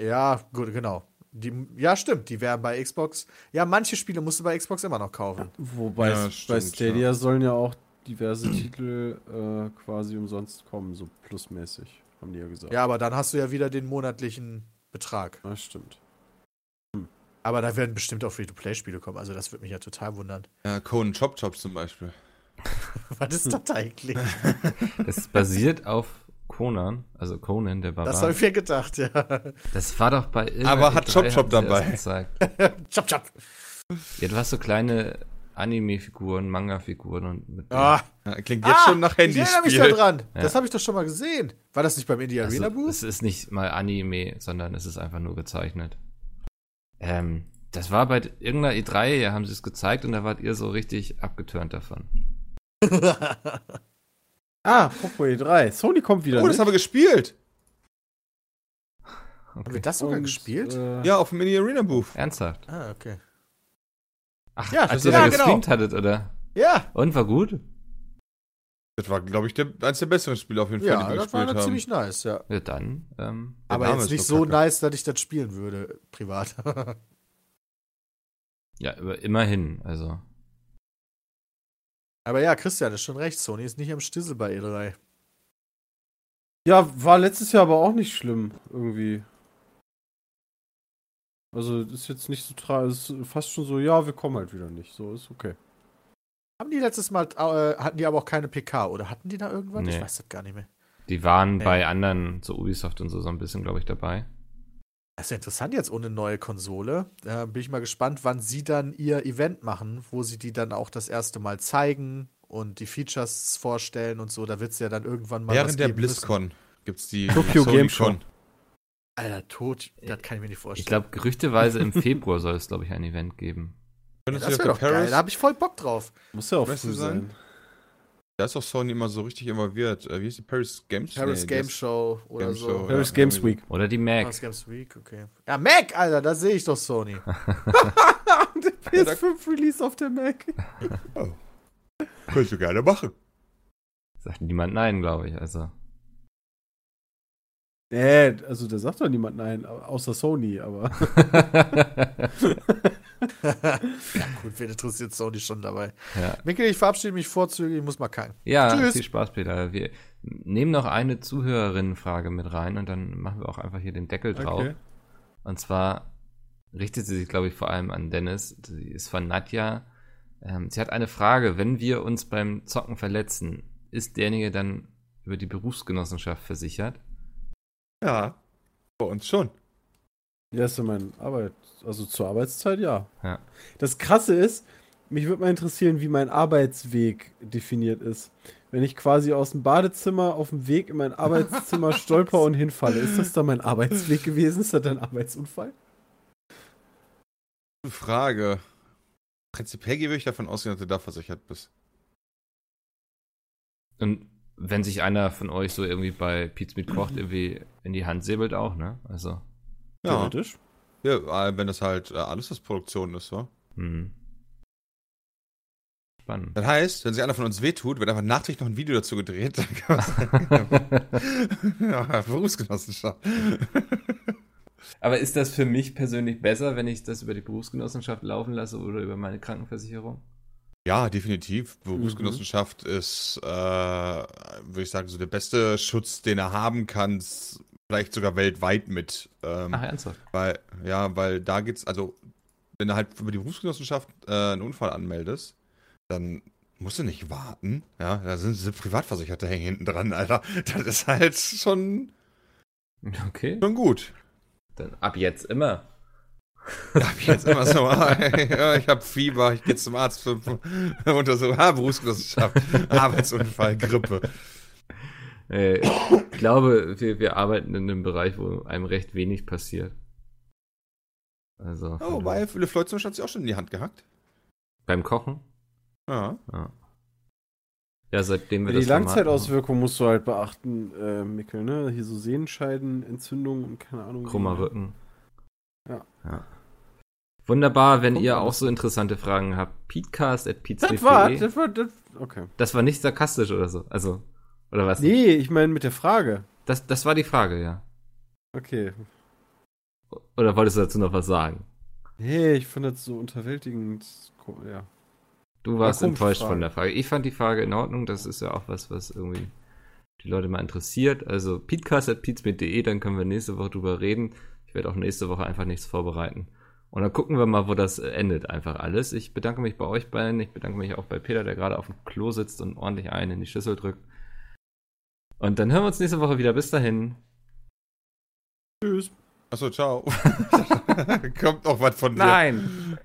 Ja, gut, genau. Die, ja, stimmt, die wären bei Xbox. Ja, manche Spiele musst du bei Xbox immer noch kaufen. Wobei Ja, stimmt, bei Stadia ja. sollen ja auch diverse Titel äh, quasi umsonst kommen, so plusmäßig, haben die ja gesagt. Ja, aber dann hast du ja wieder den monatlichen Betrag. Das stimmt. Aber da werden bestimmt auch Free-to-Play-Spiele kommen. Also das würde mich ja total wundern. Ja, Conan Chop Chop zum Beispiel. *laughs* Was ist das eigentlich? *laughs* Das basiert auf Conan, also Conan, der Barbar. Das habe ich mir gedacht, ja. Das war doch bei Aber hat E3 Chop Chop dabei. gezeigt. *laughs* chop, chop. Ja, du hast so kleine Anime-Figuren, Manga-Figuren und mit Ah, klingt jetzt schon nach ich erinnere mich da dran. Ja. Das habe ich doch schon mal gesehen. War das nicht beim Indie also, Arena Booth? Es ist nicht mal Anime, sondern es ist einfach nur gezeichnet. Ähm, das war bei irgendeiner E3, ja, haben sie es gezeigt und da wart ihr so richtig abgeturnt davon. *laughs* Ah, Pokémon 3. Sony kommt wieder. Oh, das nicht? haben wir gespielt. Haben wir Okay. das sogar Und, gespielt? Äh, Ja, auf dem Mini Arena Booth. Ernsthaft? Ah, okay. Ach, Ja, als das ihr da ja, genau. gestreamt hattet, oder? Ja, Und, war gut? Das war, glaube ich, der, eins der besseren Spiele auf jeden Fall, ja, die wir das war gespielt dann haben. ziemlich nice, ja. Ja, dann, ähm, Aber jetzt ist nicht so kacke. nice, dass ich das spielen würde, privat. *laughs* ja, aber immerhin, also. Aber ja, Christian ist schon recht. Sony ist nicht am Stissel bei E E3. Ja, war letztes Jahr aber auch nicht schlimm, irgendwie. Also, ist jetzt nicht so tra ist fast schon so, ja, wir kommen halt wieder nicht. So, ist okay. Haben die letztes Mal, äh, hatten die aber auch keine PK oder hatten die da irgendwas? Ich Nee. weiß das gar nicht mehr. Die waren Nee. bei anderen, so Ubisoft und so, so ein bisschen, glaube ich, dabei. Das ist ja interessant jetzt ohne neue Konsole. Da bin ich mal gespannt, wann sie dann ihr Event machen, wo sie die dann auch das erste Mal zeigen und die Features vorstellen und so. Da wird es ja dann irgendwann mal Während der. BlizzCon gibt's die Tokyo Game Show. Alter, tot. Das kann ich mir nicht vorstellen. Ich glaube, gerüchteweise im Februar soll es, glaube ich, ein Event geben. Ja, Könntest das du wäre doch der geil. Paris, Da habe ich voll Bock drauf. Muss ja auch früh sein? sein. da ist doch Sony immer so richtig involviert. Äh, Wie ist die Paris Games? Paris Nee, Game Show oder Game so. Show, Paris Ja, Games Week. Oder die Mac. Paris Games Week, okay. Ja, Mac, Alter, da sehe ich doch Sony. *laughs* *laughs* der PS5 Release auf der Mac. *laughs* Könntest du gerne machen. Sagt niemand nein, glaube ich. Also. Nee, also da sagt doch niemand nein, au- außer Sony, aber. *laughs* ja, gut, wen interessiert Sony schon dabei? ja. Mikkel, ich verabschiede mich vorzüglich, ich muss mal kacken. Ja, Tschüss. viel Spaß, Peter. Wir nehmen noch eine Zuhörerinnenfrage mit rein und dann machen wir auch einfach hier den Deckel drauf. Okay. Und zwar richtet sie sich, glaube ich, vor allem an Dennis. Sie ist von Nadja. Ähm, sie hat eine Frage. Wenn wir uns beim Zocken verletzen, ist derjenige dann über die Berufsgenossenschaft versichert? Ja, bei uns schon. Ja, ist ja mein Arbeit, also zur Arbeitszeit, ja. Ja. Das Krasse ist, mich würde mal interessieren, wie mein Arbeitsweg definiert ist. Wenn ich quasi aus dem Badezimmer auf dem Weg in mein Arbeitszimmer *laughs* stolper und hinfalle, ist das dann mein Arbeitsweg gewesen? Ist das dann ein Arbeitsunfall? Gute Frage. Prinzipiell gehe ich davon aus, dass du da versichert bist. Und wenn sich einer von euch so irgendwie bei Pizza mit kocht, irgendwie in die Hand säbelt auch, ne? Also. Ja, Theoretisch. ja äh, wenn das halt äh, alles aus Produktion ist, so. Hm. Spannend. Das heißt, wenn sich einer von uns wehtut, wird einfach nachträglich noch ein Video dazu gedreht. *laughs* Dann kann man sagen, *laughs* ja, Berufsgenossenschaft. Aber ist das für mich persönlich besser, wenn ich das über die Berufsgenossenschaft laufen lasse oder über meine Krankenversicherung? Ja, definitiv. Berufsgenossenschaft ist, äh, würde ich sagen, so der beste Schutz, den er haben kann, vielleicht sogar weltweit mit. Ähm, Ach, ernsthaft? Weil, ja, weil da geht's, also, wenn du halt über die Berufsgenossenschaft äh, einen Unfall anmeldest, dann musst du nicht warten. Ja, da sind diese Privatversicherte hängen hinten dran, Alter. Das ist halt schon, *laughs* Okay. schon gut. Dann ab jetzt immer. Da hab ich jetzt immer so, *laughs* ja, ich habe Fieber, ich gehe zum Arzt für, Untersuchung. Ah, Berufsgenossenschaft, *laughs* Arbeitsunfall, Grippe. Äh, ich glaube, wir, wir arbeiten in einem Bereich, wo einem recht wenig passiert. Also. Oh, wobei, Philipp Floyd zum Beispiel hat sich auch schon in die Hand gehackt. Beim Kochen? Ja. Ja. Ja, seitdem wir Die das Format Langzeitauswirkungen musst du halt beachten, äh, Mikkel, ne? Hier so Sehenscheiden, Entzündungen und keine Ahnung. Krummer Rücken. Ja. ja. Wunderbar, wenn Kommt ihr auch so interessante Fragen habt. Peatcast at Das war, das war, das, okay. Das war nicht sarkastisch oder so. Also, oder was? Nee, ich meine mit der Frage. Das, das war die Frage, ja. Okay. Oder wolltest du dazu noch was sagen? Nee, ich fand das so unterwältigend. Ja. Du warst enttäuscht Frage. von der Frage. Ich fand die Frage in Ordnung. Das ist ja auch was, was irgendwie die Leute mal interessiert. Also peatcast.peats.de, dann können wir nächste Woche drüber reden. Ich werde auch nächste Woche einfach nichts vorbereiten. Und dann gucken wir mal, wo das äh, endet einfach alles. Ich bedanke mich bei euch beiden. Ich bedanke mich auch bei Peter, der gerade auf dem Klo sitzt und ordentlich einen in die Schüssel drückt. Und dann hören wir uns nächste Woche wieder. Bis dahin. Tschüss. Achso, ciao. *laughs* Kommt noch was von dir. Nein!